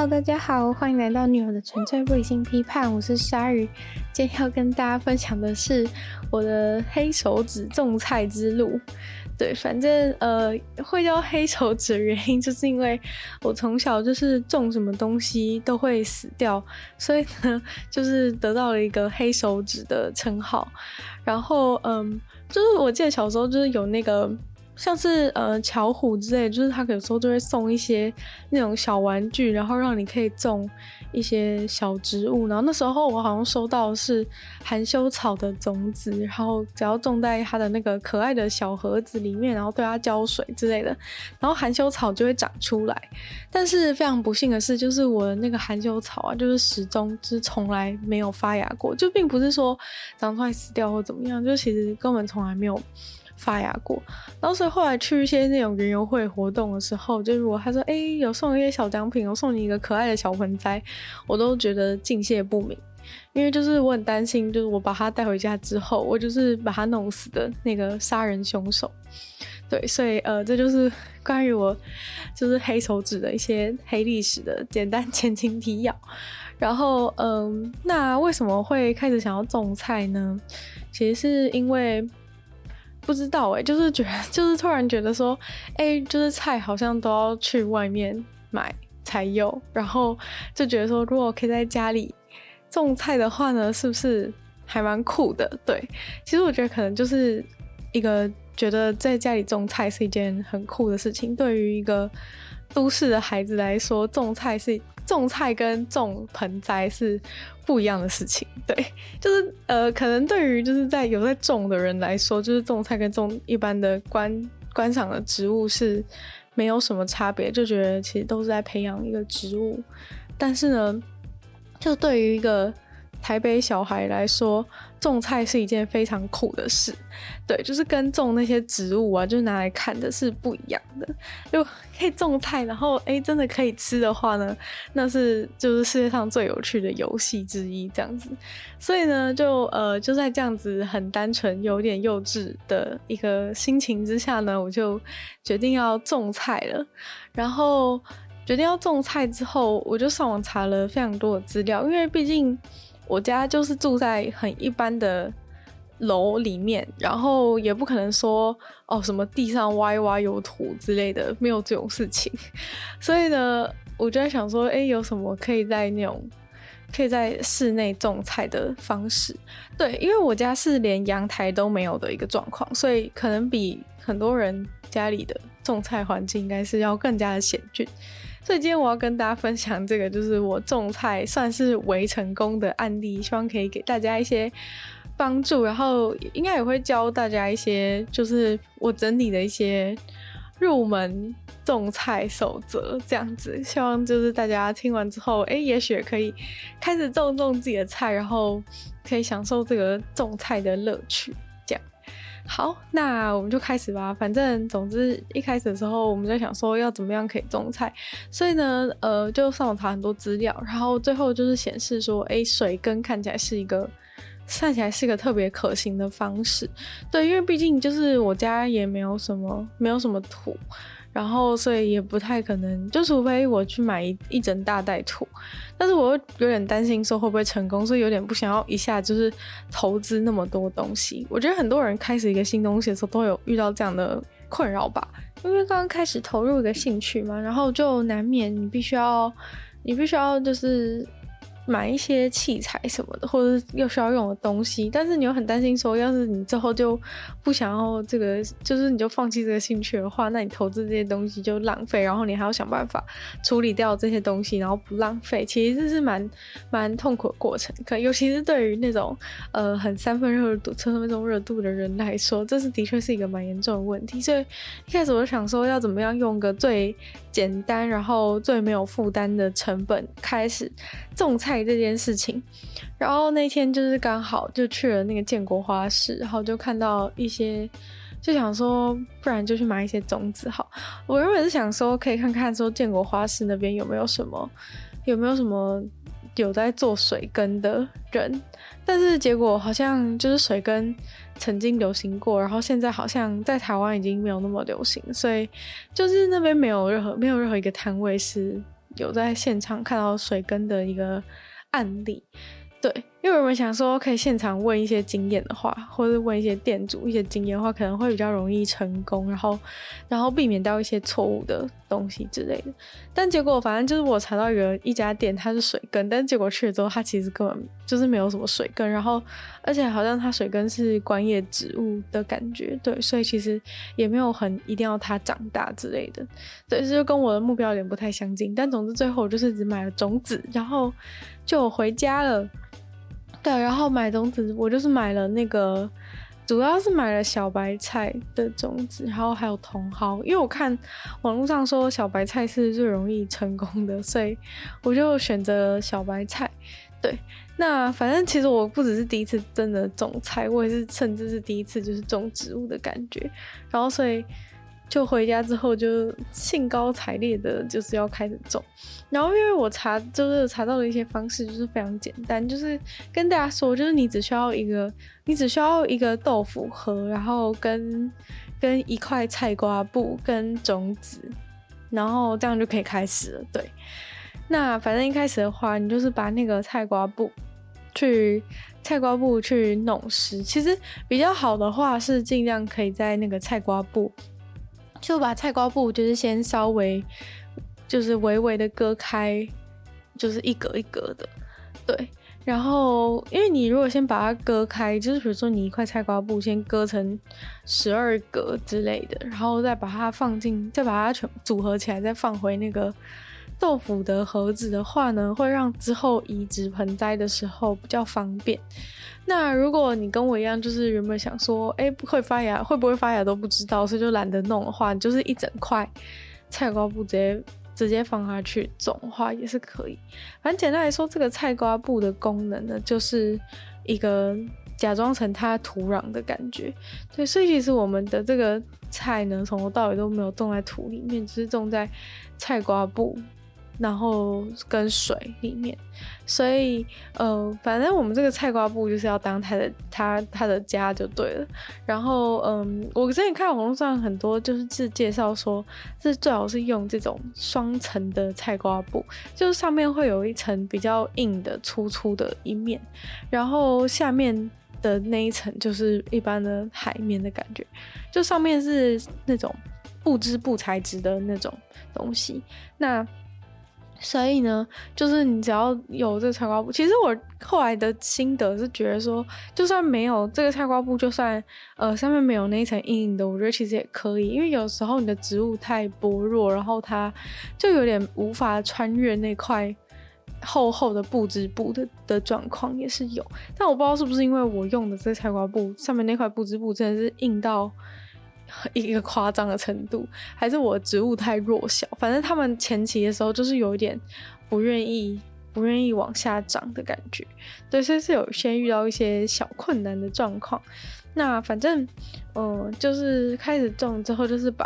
哈喽大家好，欢迎来到女友的纯粹不理性批判，我是鲨鱼。今天要跟大家分享的是我的黑手指种菜之路。对，反正呃，会叫黑手指的原因，就是因为我从小就是种什么东西都会死掉，所以呢，就是得到了一个黑手指的称号。然后嗯，就是我记得小时候就是有那个。像是呃巧虎之类，就是他有时候就会送一些那种小玩具，然后让你可以种一些小植物。然后那时候我好像收到的是含羞草的种子，然后只要种在它的那个可爱的小盒子里面，然后对它浇水之类的，然后含羞草就会长出来。但是非常不幸的是，就是我的那个含羞草啊，就是始终就是从来没有发芽过，就并不是说长出来死掉或怎么样，就其实根本从来没有。发芽过，然后所以后来去一些那种园游会活动的时候，就如果他说哎、有送一些小奖品，我送你一个可爱的小盆栽，我都觉得敬谢不明，因为就是我很担心，就是我把它带回家之后，我就是把它弄死的那个杀人凶手。对，所以呃这就是关于我就是黑手指的一些黑历史的简单前情提要。然后嗯、呃，那为什么会开始想要种菜呢？其实是因为。不知道哎、就是觉得，就是突然觉得说，哎、就是菜好像都要去外面买才有，然后就觉得说，如果可以在家里种菜的话呢，是不是还蛮酷的？对，其实我觉得可能就是一个觉得在家里种菜是一件很酷的事情，对于一个都市的孩子来说，种菜是。种菜跟种盆栽是不一样的事情，对，就是呃，可能对于就是在有在种的人来说，就是种菜跟种一般的观观赏的植物是没有什么差别，就觉得其实都是在培养一个植物。但是呢，就对于一个台北小孩来说，种菜是一件非常酷的事，对，就是跟种那些植物啊，就是拿来看的是不一样的。如果可以种菜，然后哎，真的可以吃的话呢，那是就是世界上最有趣的游戏之一，这样子。所以呢，就呃，就在这样子很单纯、有点幼稚的一个心情之下呢，我就决定要种菜了。然后决定要种菜之后，我就上网查了非常多的资料，因为毕竟。我家就是住在很一般的楼里面，然后也不可能说哦什么地上挖一挖有土之类的，没有这种事情。所以呢，我就在想说，哎，有什么可以在那种可以在室内种菜的方式？对，因为我家是连阳台都没有的一个状况，所以可能比很多人家里的种菜环境应该是要更加的险峻。所以今天我要跟大家分享这个，就是我种菜算是微成功的案例，希望可以给大家一些帮助，然后应该也会教大家一些，就是我整理的一些入门种菜守则，这样子。希望就是大家听完之后，哎，也许可以开始种种自己的菜，然后可以享受这个种菜的乐趣。好，那我们就开始吧。反正总之一开始的时候，我们在想说要怎么样可以种菜，所以呢，呃，就上网查很多资料，然后最后就是显示说，哎，水根看起来是一个，看起来是一个特别可行的方式。对，因为毕竟就是我家也没有什么，没有什么土。然后，所以也不太可能，就除非我去买一一整大袋土，但是我又有点担心说会不会成功，所以有点不想要一下就是投资那么多东西。我觉得很多人开始一个新东西的时候都有遇到这样的困扰吧，因为刚刚开始投入一个兴趣嘛，然后就难免你必须要，你必须要就是。买一些器材什么的，或者是又需要用的东西，但是你又很担心说，要是你之后就不想要这个，就是你就放弃这个兴趣的话，那你投资这些东西就浪费，然后你还要想办法处理掉这些东西，然后不浪费，其实这是蛮蛮痛苦的过程。可尤其是对于那种呃很三分热度、三分钟热度的人来说，这是的确是一个蛮严重的问题。所以一开始我就想说，要怎么样用个最简单，然后最没有负担的成本开始种菜。这件事情，然后那天就是刚好就去了那个建国花市，然后就看到一些，就想说，不然就去买一些种子好。我原本是想说，可以看看说建国花市那边有没有什么，有没有什么有在做水根的人，但是结果好像就是水根曾经流行过，然后现在好像在台湾已经没有那么流行，所以就是那边没有任何没有任何一个摊位是。有在现场看到水根的一个案例。对，因为我们想说可以现场问一些经验的话，或者问一些店主一些经验的话，可能会比较容易成功，然后然后避免掉一些错误的东西之类的。但结果反正就是我查到一个一家店，它是水根，但结果去了之后，它其实根本就是没有什么水根，然后而且好像它水根是观叶植物的感觉，对，所以其实也没有很一定要它长大之类的，对，这就跟我的目标有点不太相近。但总之最后我就是只买了种子，然后就回家了。对，然后买种子，我就是买了那个，主要是买了小白菜的种子，然后还有茼蒿，因为我看网络上说小白菜是最容易成功的，所以我就选择了小白菜。对，那反正其实我不只是第一次真的种菜，我也是甚至是第一次就是种植物的感觉，然后所以。就回家之后就兴高采烈的，就是要开始种。然后因为我查就是查到的一些方式就是非常简单，就是跟大家说，就是你只需要一个，你只需要一个豆腐盒，然后跟跟一块菜瓜布跟种子，然后这样就可以开始了。对，那反正一开始的话，你就是把那个菜瓜布去菜瓜布去弄湿。其实比较好的话是尽量可以在那个菜瓜布。就把菜瓜布就是先稍微就是微微的割开，就是一格一格的，对。然后因为你如果先把它割开，就是比如说你一块菜瓜布先割成十二格之类的，然后再把它放进，再把它全组合起来，再放回那个豆腐的盒子的话呢，会让之后移植盆栽的时候比较方便。那如果你跟我一样，就是原本想说，哎，会发芽会不会发芽都不知道，所以就懒得弄的话，你就是一整块菜瓜布直接直接放下去种的话也是可以。反正简单来说，这个菜瓜布的功能呢，就是一个假装成它土壤的感觉。对，所以其实我们的这个菜呢，从头到尾都没有种在土里面，只是种在菜瓜布。然后跟水里面，所以呃，反正我们这个菜瓜布就是要当它的它它的家就对了。然后嗯，我之前看网络上很多就是是介绍说，是最好是用这种双层的菜瓜布，就是上面会有一层比较硬的粗粗的一面，然后下面的那一层就是一般的海绵的感觉，就上面是那种布织布材质的那种东西，那。所以呢，就是你只要有这个菜瓜布，其实我后来的心得是觉得说，就算没有这个菜瓜布，就算呃上面没有那一层硬硬的，我觉得其实也可以，因为有时候你的植物太薄弱，然后它就有点无法穿越那块厚厚的布织布的的状况也是有。但我不知道是不是因为我用的这个菜瓜布上面那块布织布真的是硬到。一个夸张的程度，还是我植物太弱小？反正他们前期的时候就是有一点不愿意、不愿意往下长的感觉，对，所以是有先遇到一些小困难的状况。那反正，嗯、就是开始种之后，就是把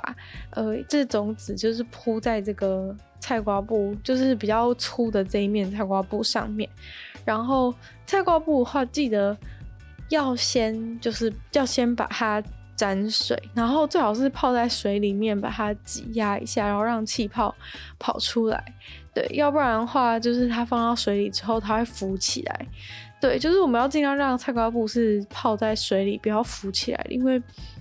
呃这种子就是铺在这个菜瓜布，就是比较粗的这一面菜瓜布上面。然后菜瓜布的话，记得要先就是要先把它。沾水，然后最好是泡在水里面，把它挤压一下，然后让气泡跑出来。对，要不然的话，就是它放到水里之后，它会浮起来。对，就是我们要尽量让菜瓜布是泡在水里，不要浮起来，因为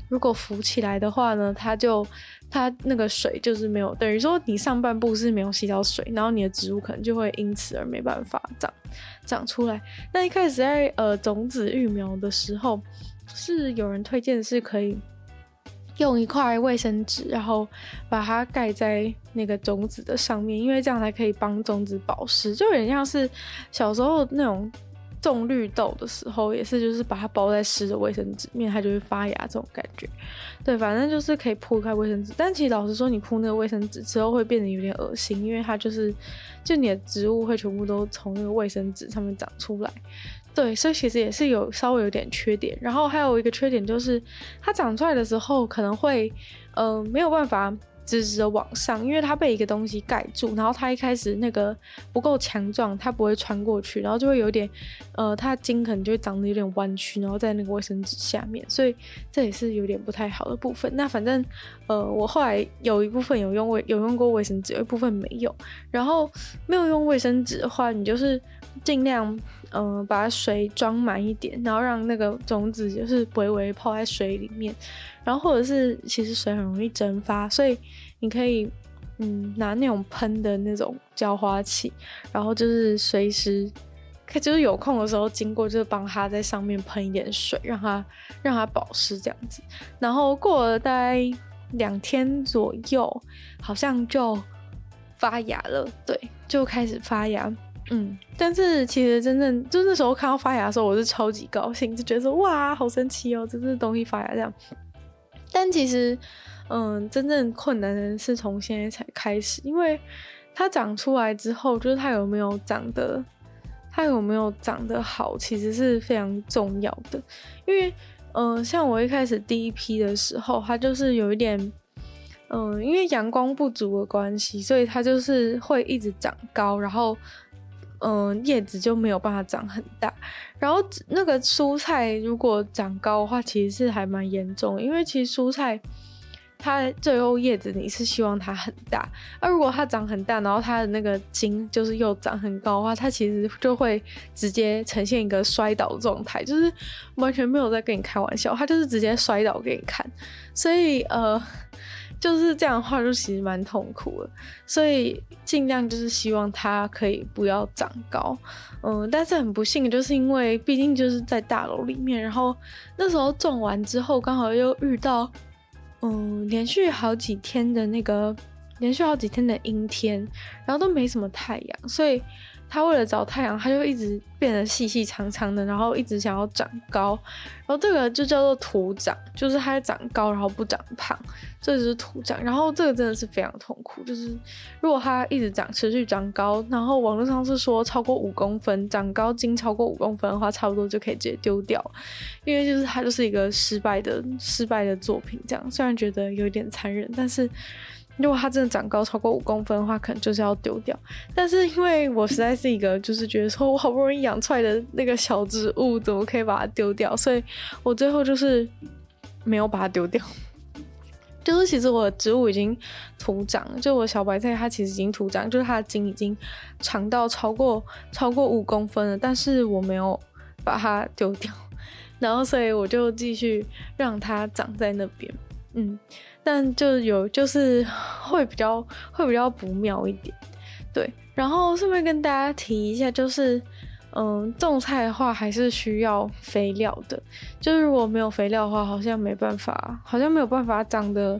如果浮起来的话呢，它就它那个水就是没有，等于说你上半部是没有吸到水，然后你的植物可能就会因此而没办法长长出来。那一开始在呃种子育苗的时候。是有人推荐是可以用一块卫生纸，然后把它盖在那个种子的上面，因为这样才可以帮种子保湿，就有点像是小时候那种种绿豆的时候，也是就是把它包在湿的卫生纸面，它就会发芽这种感觉。对，反正就是可以铺一块卫生纸，但其实老实说，你铺那个卫生纸之后会变得有点恶心，因为它就是就你的植物会全部都从那个卫生纸上面长出来。对，所以其实也是有稍微有点缺点，然后还有一个缺点就是，它长出来的时候可能会，呃，没有办法直直的往上，因为它被一个东西盖住，然后它一开始那个不够强壮，它不会穿过去，然后就会有点，呃，它筋可能就会长得有点弯曲，然后在那个卫生纸下面，所以这也是有点不太好的部分。那反正，呃，我后来有一部分有用卫有用过卫生纸，有一部分没有。然后没有用卫生纸的话，你就是尽量，嗯、把水装满一点，然后让那个种子就是微微泡在水里面。然后或者是其实水很容易蒸发，所以你可以嗯拿那种喷的那种浇花器，然后就是随时，可就是有空的时候经过，就是帮它在上面喷一点水，让它让它保湿这样子。然后过了大概两天左右，好像就发芽了，对，就开始发芽。嗯，但是其实真正就那时候看到发芽的时候，我是超级高兴，就觉得说哇，好神奇哦，这是东西发芽这样。但其实，嗯，真正困难的是从现在才开始，因为它长出来之后，就是它有没有长得，它有没有长得好，其实是非常重要的。因为，嗯，像我一开始第一批的时候，它就是有一点，嗯，因为阳光不足的关系，所以它就是会一直长高，然后。嗯，叶子就没有办法长很大，然后那个蔬菜如果长高的话，其实是还蛮严重，因为其实蔬菜它最后叶子你是希望它很大，而如果它长很大，然后它的那个茎就是又长很高的话，它其实就会直接呈现一个摔倒状态，就是完全没有在跟你开玩笑，它就是直接摔倒给你看，所以呃。就是这样的话，就其实蛮痛苦的，所以尽量就是希望它可以不要长高，嗯，但是很不幸就是因为毕竟就是在大楼里面，然后那时候种完之后，刚好又遇到，嗯，连续好几天的那个连续好几天的阴天，然后都没什么太阳，所以。它为了找太阳，它就一直变得细细长长的，然后一直想要长高，然后这个就叫做徒长，就是它长高然后不长胖，这就是徒长。然后这个真的是非常痛苦，就是如果它一直长，持续长高，然后网络上是说超过五公分，长高经超过五公分的话，差不多就可以直接丢掉，因为就是它就是一个失败的失败的作品。这样虽然觉得有点残忍，但是。如果它真的长高超过五公分的话，可能就是要丢掉。但是因为我实在是一个，就是觉得说我好不容易养出来的那个小植物，怎么可以把它丢掉？所以我最后就是没有把它丢掉。就是其实我的植物已经徒长，就我小白菜它其实已经徒长，就是它的茎已经长到超过超过五公分了，但是我没有把它丢掉。然后所以我就继续让它长在那边，嗯。但就有就是 会比较会比较不妙一点，对。然后顺便跟大家提一下，就是嗯，种菜的话还是需要肥料的。就是如果没有肥料的话，好像没办法，好像没有办法长得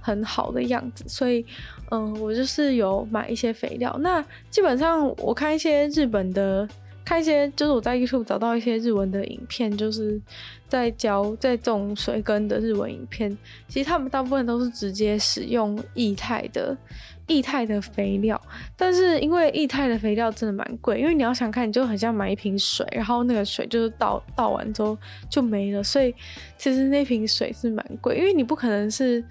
很好的样子。所以嗯，我就是有买一些肥料。那基本上我看一些日本的。看一些，就是我在 YouTube 找到一些日文的影片，就是在教在种水耕的日文影片。其实他们大部分都是直接使用液态的液态的肥料，但是因为液态的肥料真的蛮贵，因为你要想看，你就很像买一瓶水，然后那个水就是倒倒完之后就没了，所以其实那瓶水是蛮贵，因为你不可能是。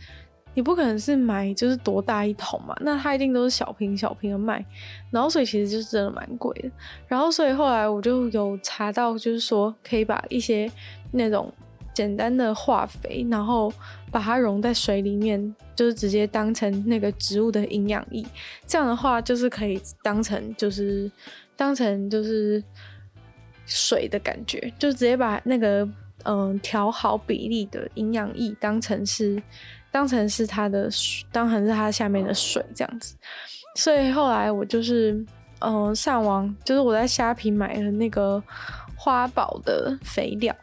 你不可能是买就是多大一桶嘛，那它一定都是小瓶小瓶的卖，然后所以其实就是真的蛮贵的。然后所以后来我就有查到，就是说可以把一些那种简单的化肥，然后把它溶在水里面，就是直接当成那个植物的营养液。这样的话就是可以当成就是当成就是水的感觉，就直接把那个嗯调好比例的营养液当成是。当成是它的水，当成是它下面的水这样子，所以后来我就是，嗯、上网就是我在虾皮买了那个花宝的肥料。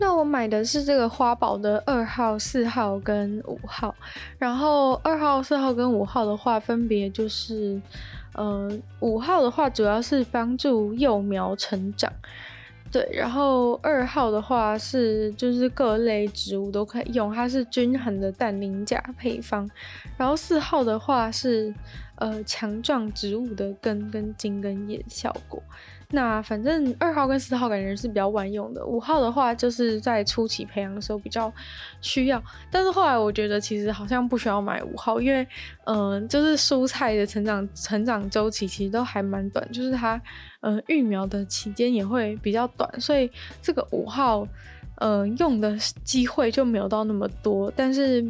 那我买的是这个花宝的二号、四号跟五号。然后二号、四号跟五号的话，分别就是，嗯、五号的话主要是帮助幼苗成长。对，然后二号的话是就是各类植物都可以用，它是均衡的氮磷钾配方。然后四号的话是呃强壮植物的根跟茎跟叶效果。那反正二号跟四号感觉是比较万用的，五号的话就是在初期培养的时候比较需要。但是后来我觉得其实好像不需要买五号，因为嗯、就是蔬菜的成长成长周期其实都还蛮短，就是它呃育苗的期间也会比较短，所以这个五号呃用的机会就没有到那么多，但是。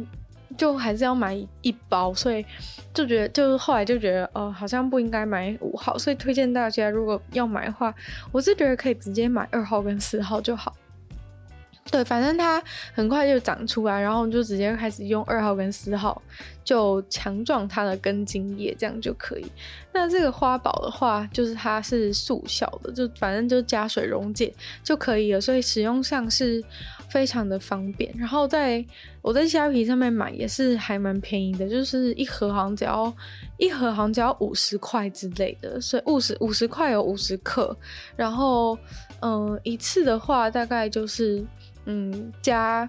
就还是要买一包，所以就觉得，就是后来就觉得，哦、好像不应该买五号，所以推荐大家如果要买的话，我是觉得可以直接买二号跟四号就好。对，反正它很快就长出来，然后就直接开始用二号跟四号，就强壮它的根茎叶，这样就可以。那这个花宝的话，就是它是速效的，就反正就加水溶解就可以了，所以使用上是非常的方便。然后在我在虾皮上面买也是还蛮便宜的，就是一盒好像只要一盒好像只要五十块之类的，所以五十五十块有五十克，然后嗯、一次的话大概就是。嗯，加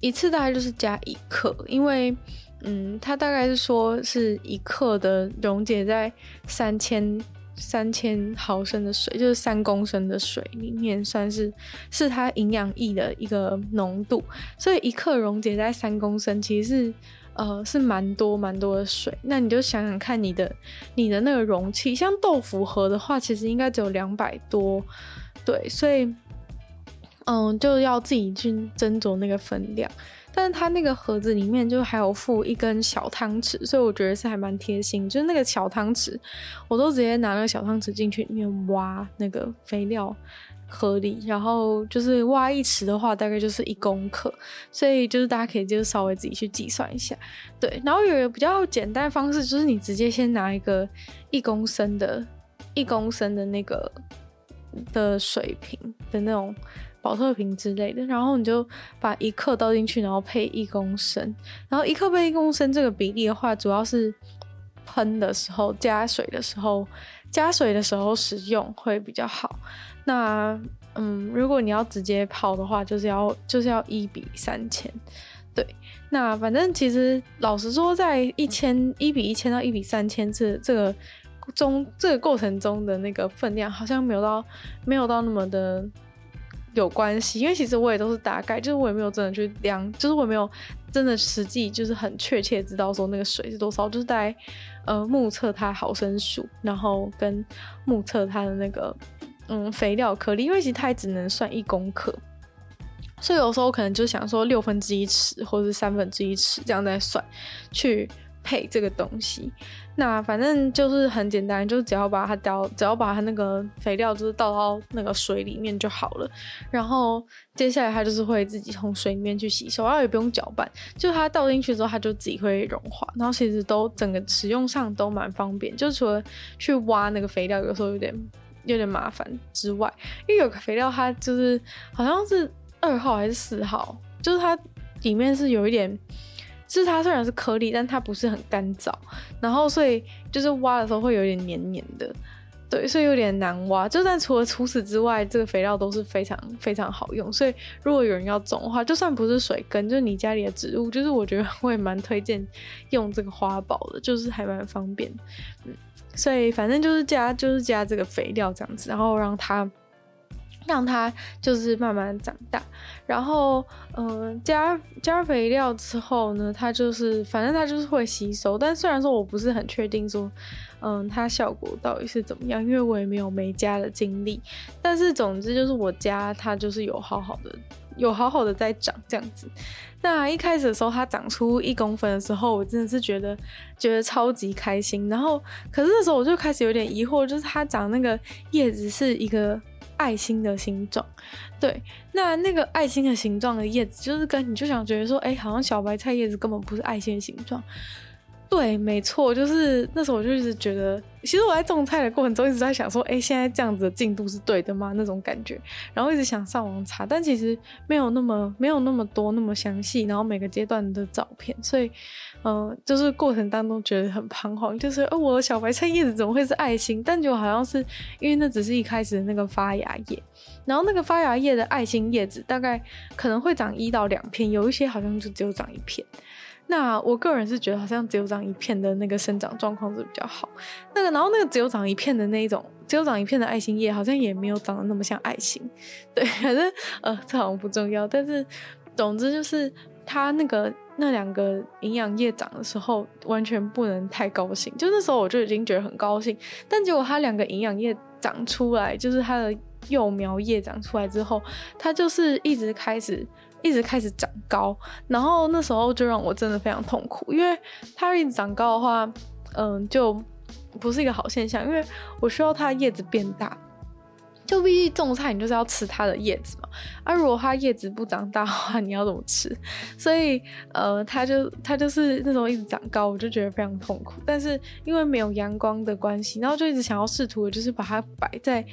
一次大概就是加一克，因为嗯，它大概是说是一克的溶解在三千三千毫升的水，就是三公升的水里面，算是是它营养液的一个浓度，所以一克溶解在三公升，其实是呃是蛮多蛮多的水。那你就想想看，你的你的那个容器，像豆腐盒的话，其实应该只有两百多，对，所以。嗯，就要自己去斟酌那个分量，但是它那个盒子里面就还有附一根小汤匙，所以我觉得是还蛮贴心。就是那个小汤匙，我都直接拿那个小汤匙进去里面挖那个肥料颗粒，然后就是挖一匙的话，大概就是一公克，所以就是大家可以就稍微自己去计算一下。对，然后有一个比较简单的方式，就是你直接先拿一个一公升的、一公升的那个的水瓶的那种。宝特瓶之类的，然后你就把一克倒进去，然后配一公升，然后一克配一公升这个比例的话，主要是喷的时候加水的时候，加水的时候使用会比较好。那嗯，如果你要直接泡的话，就是要就是要一比三千。对，那反正其实老实说，在一千一比一千到一比三千这这个中这个过程中的那个分量，好像没有到没有到那么的。有关系，因为其实我也都是大概，就是我也没有真的去量，就是我也没有真的实际，就是很确切知道说那个水是多少，就是在呃目测它毫升数，然后跟目测它的那个嗯肥料颗粒，因为其实它也只能算一公克，所以有时候可能就想说六分之一尺或者是三分之一尺这样再算去。配这个东西，那反正就是很简单，就是只要把它倒，只要把它那个肥料就是倒到那个水里面就好了。然后接下来它就是会自己从水里面去吸收，然后也不用搅拌，就它倒进去之后它就自己会融化。然后其实都整个使用上都蛮方便，就除了去挖那个肥料有时候有点有点麻烦之外，因为有个肥料它就是好像是二号还是四号，就是它里面是有一点。就是它虽然是颗粒，但它不是很干燥，然后所以就是挖的时候会有点黏黏的，对，所以有点难挖。就算除了除此之外，这个肥料都是非常非常好用。所以如果有人要种的话，就算不是水根，就是你家里的植物，就是我觉得我也蛮推荐用这个花宝的，就是还蛮方便。嗯，所以反正就是加就是加这个肥料这样子，然后让它。让它就是慢慢长大，然后嗯、加加肥料之后呢，它就是反正它就是会吸收。但虽然说我不是很确定说，嗯，它效果到底是怎么样，因为我也没有没加的经历。但是总之就是我家它就是有好好的，有好好的在长这样子。那一开始的时候它长出一公分的时候，我真的是觉得觉得超级开心。然后可是那时候我就开始有点疑惑，就是它长那个叶子是一个。爱心的形状，对，那那个爱心的形状的叶子，就是跟你就想觉得说，哎、好像小白菜叶子根本不是爱心形状。对，没错，就是那时候我就一直觉得，其实我在种菜的过程中一直在想说，哎、欸，现在这样子的进度是对的吗？那种感觉，然后一直想上网查，但其实没有那么没有那么多那么详细，然后每个阶段的照片，所以，嗯、呃，就是过程当中觉得很彷徨，就是，哦，我的小白菜叶子怎么会是爱心？但就好像是因为那只是一开始的那个发芽叶，然后那个发芽叶的爱心叶子大概可能会长一到两片，有一些好像就只有长一片。那我个人是觉得好像只有长一片的那个生长状况是比较好。那个，然后那个只有长一片的那一种只有长一片的爱心叶，好像也没有长得那么像爱心。对，反正呃，这好像不重要。但是总之就是它那个那两个营养液长的时候，完全不能太高兴。就那时候我就已经觉得很高兴，但结果它两个营养液长出来，就是它的幼苗叶长出来之后，它就是一直开始。一直开始长高，然后那时候就让我真的非常痛苦，因为它一直长高的话，嗯，就不是一个好现象，因为我需要它的叶子变大，就毕竟种菜你就是要吃它的叶子嘛，啊、如果它叶子不长大的话，你要怎么吃？所以，呃，它就它就是那时候一直长高，我就觉得非常痛苦。但是因为没有阳光的关系，然后就一直想要试图就是把它摆在，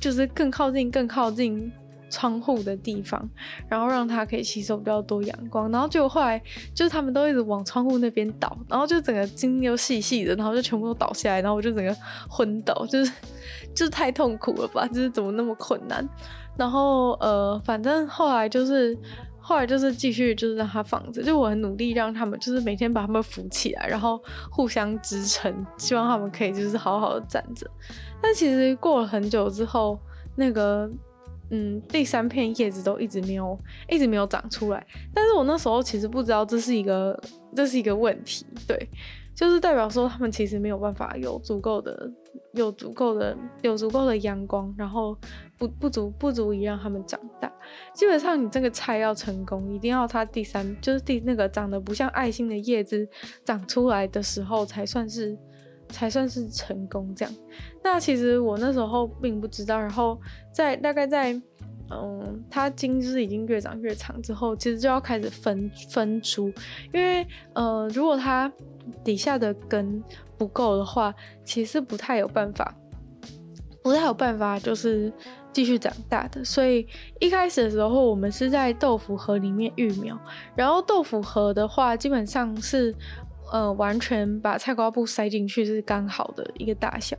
就是更靠近、更靠近。窗户的地方，然后让它可以吸收比较多阳光，然后结果后来就是他们都一直往窗户那边倒，然后就整个筋又细细的，然后就全部都倒下来，然后我就整个昏倒，就是就是太痛苦了吧，就是怎么那么困难，然后呃，反正后来就是后来就是继续就是让它放着，就我很努力让他们就是每天把他们扶起来，然后互相支撑，希望他们可以就是好好的站着，但其实过了很久之后，那个。嗯，第三片叶子都一直没有，一直没有长出来。但是我那时候其实不知道这是一个，这是一个问题，对，就是代表说他们其实没有办法有足够的，有足够的，有足够的阳光，然后不不足不足以让他们长大。基本上你这个菜要成功，一定要它第三，就是第那个长得不像爱心的叶子长出来的时候才算是。才算是成功这样。那其实我那时候并不知道，然后在大概在嗯，它茎枝已经越长越长之后，其实就要开始分分株，因为呃，如果它底下的根不够的话，其实不太有办法，不太有办法就是继续长大的。所以一开始的时候，我们是在豆腐盒里面育苗，然后豆腐盒的话，基本上是。呃，完全把菜瓜布塞进去是刚好的一个大小。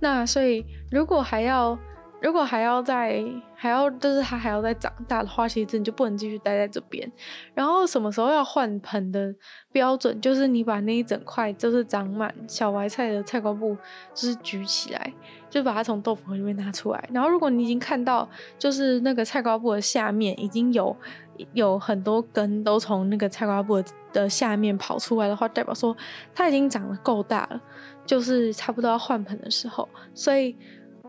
那所以，如果还要，如果还要再，还要就是它还要再长大的话，其实你就不能继续待在这边。然后什么时候要换盆的标准，就是你把那一整块就是长满小白菜的菜瓜布，就是举起来，就把它从豆腐盒里面拿出来。然后如果你已经看到，就是那个菜瓜布的下面已经有。有很多根都从那个菜瓜布的下面跑出来的话，代表说它已经长得够大了，就是差不多要换盆的时候。所以，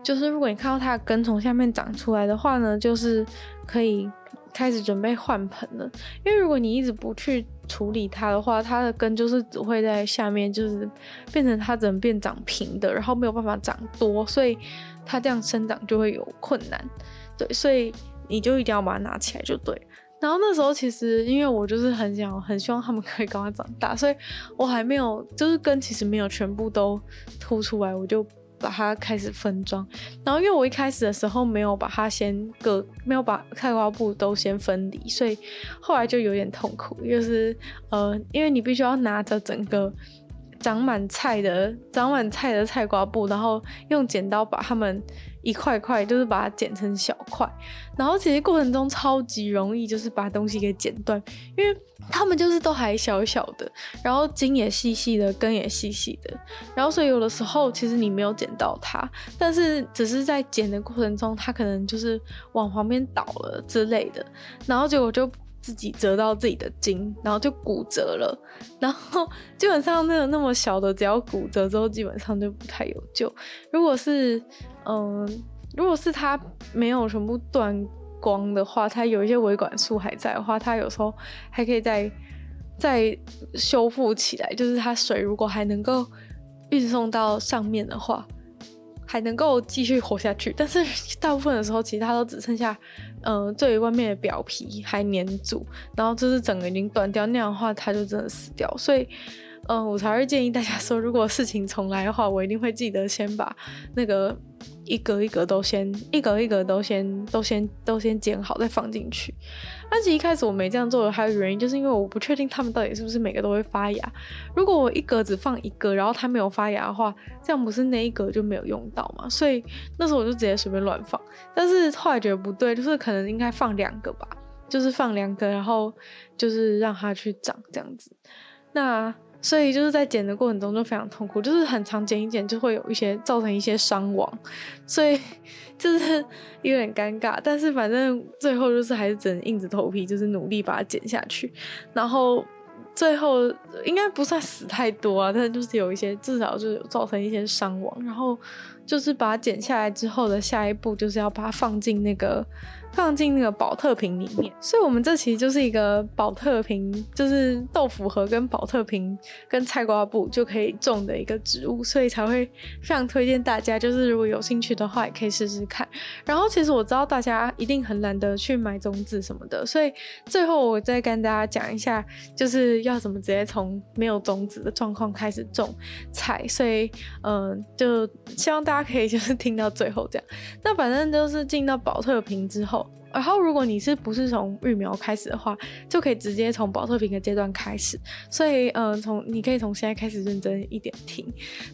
就是如果你看到它的根从下面长出来的话呢，就是可以开始准备换盆了。因为如果你一直不去处理它的话，它的根就是只会在下面，就是变成它只能变长平的，然后没有办法长多，所以它这样生长就会有困难。对，所以你就一定要把它拿起来就对。然后那时候其实，因为我就是很想、很希望他们可以赶快长大，所以我还没有，就是根其实没有全部都凸出来，我就把它开始分装。然后因为我一开始的时候没有把它先割，没有把菜瓜布都先分离，所以后来就有点痛苦，就是呃，因为你必须要拿着整个长满菜的、长满菜的菜瓜布，然后用剪刀把它们。一块块就是把它剪成小块，然后其实过程中超级容易，就是把东西给剪断，因为它们就是都还小小的，然后茎也细细的，根也细细的，然后所以有的时候其实你没有剪到它，但是只是在剪的过程中，它可能就是往旁边倒了之类的，然后结果就。自己折到自己的筋，然后就骨折了。然后基本上那个那么小的，只要骨折之后，基本上就不太有救。如果是嗯，如果是它没有全部断光的话，它有一些维管束还在的话，它有时候还可以再再修复起来。就是它水如果还能够运送到上面的话。还能够继续活下去，但是大部分的时候，其实它都只剩下，嗯、最外面的表皮还粘住，然后就是整个已经断掉，那样的话它就真的死掉。所以，嗯、我才会建议大家说，如果事情重来的话，我一定会记得先把那个。一格一格都先，一格一格都先，都先都先剪好再放进去。而且一开始我没这样做的，还有原因就是因为我不确定他们到底是不是每个都会发芽。如果我一格只放一个，然后它没有发芽的话，这样不是那一格就没有用到嘛？所以那时候我就直接随便乱放。但是后来觉得不对，就是可能应该放两个吧，就是放两个，然后就是让它去长这样子。那。所以就是在剪的过程中就非常痛苦，就是很常剪一剪就会有一些造成一些伤亡，所以就是有点尴尬。但是反正最后就是还是只能硬着头皮，就是努力把它剪下去，然后。最后应该不算死太多啊，但就是有一些，至少就是有造成一些伤亡。然后就是把它剪下来之后的下一步，就是要把它放进那个。放进那个宝特瓶里面，所以我们这其实就是一个宝特瓶，就是豆腐盒跟宝特瓶跟菜瓜布就可以种的一个植物，所以才会非常推荐大家，就是如果有兴趣的话，也可以试试看。然后其实我知道大家一定很懒得去买种子什么的，所以最后我再跟大家讲一下，就是要怎么直接从没有种子的状况开始种菜。所以嗯、就希望大家可以就是听到最后这样。那反正就是进到保特瓶之后。然后，如果你是不是从育苗开始的话，就可以直接从保特瓶的阶段开始。所以，嗯、从你可以从现在开始认真一点听。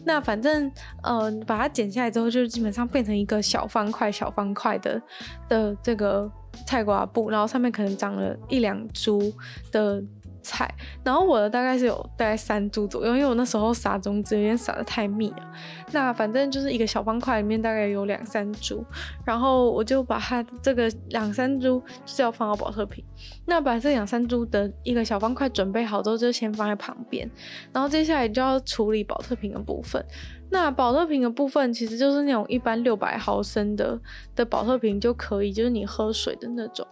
那反正，嗯、把它剪下来之后，就基本上变成一个小方块、小方块的的这个菜瓜布，然后上面可能长了一两株的。菜，然后我的大概是有大概三株左右，因为我那时候撒种子有点撒得太密了。那反正就是一个小方块里面大概有两三株，然后我就把它这个两三株是要放到保特瓶。那把这两三株的一个小方块准备好之后，就先放在旁边。然后接下来就要处理保特瓶的部分。那保特瓶的部分其实就是那种一般六百毫升的的保特瓶就可以，就是你喝水的那种。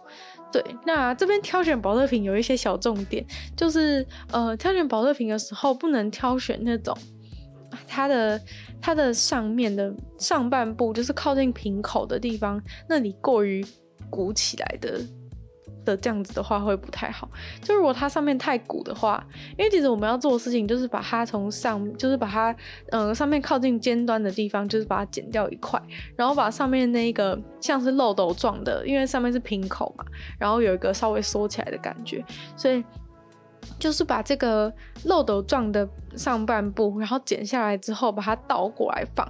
对，那这边挑选保乐瓶有一些小重点，就是呃，挑选保乐瓶的时候不能挑选那种它的它的上面的上半部，就是靠近瓶口的地方，那里过于鼓起来的。的这样子的话会不太好，就如果它上面太鼓的话，因为其实我们要做的事情就是把它从上，就是把它，呃，上面靠近尖端的地方，就是把它剪掉一块，然后把上面那一个像是漏斗状的，因为上面是瓶口嘛，然后有一个稍微缩起来的感觉，所以就是把这个漏斗状的上半部，然后剪下来之后，把它倒过来放。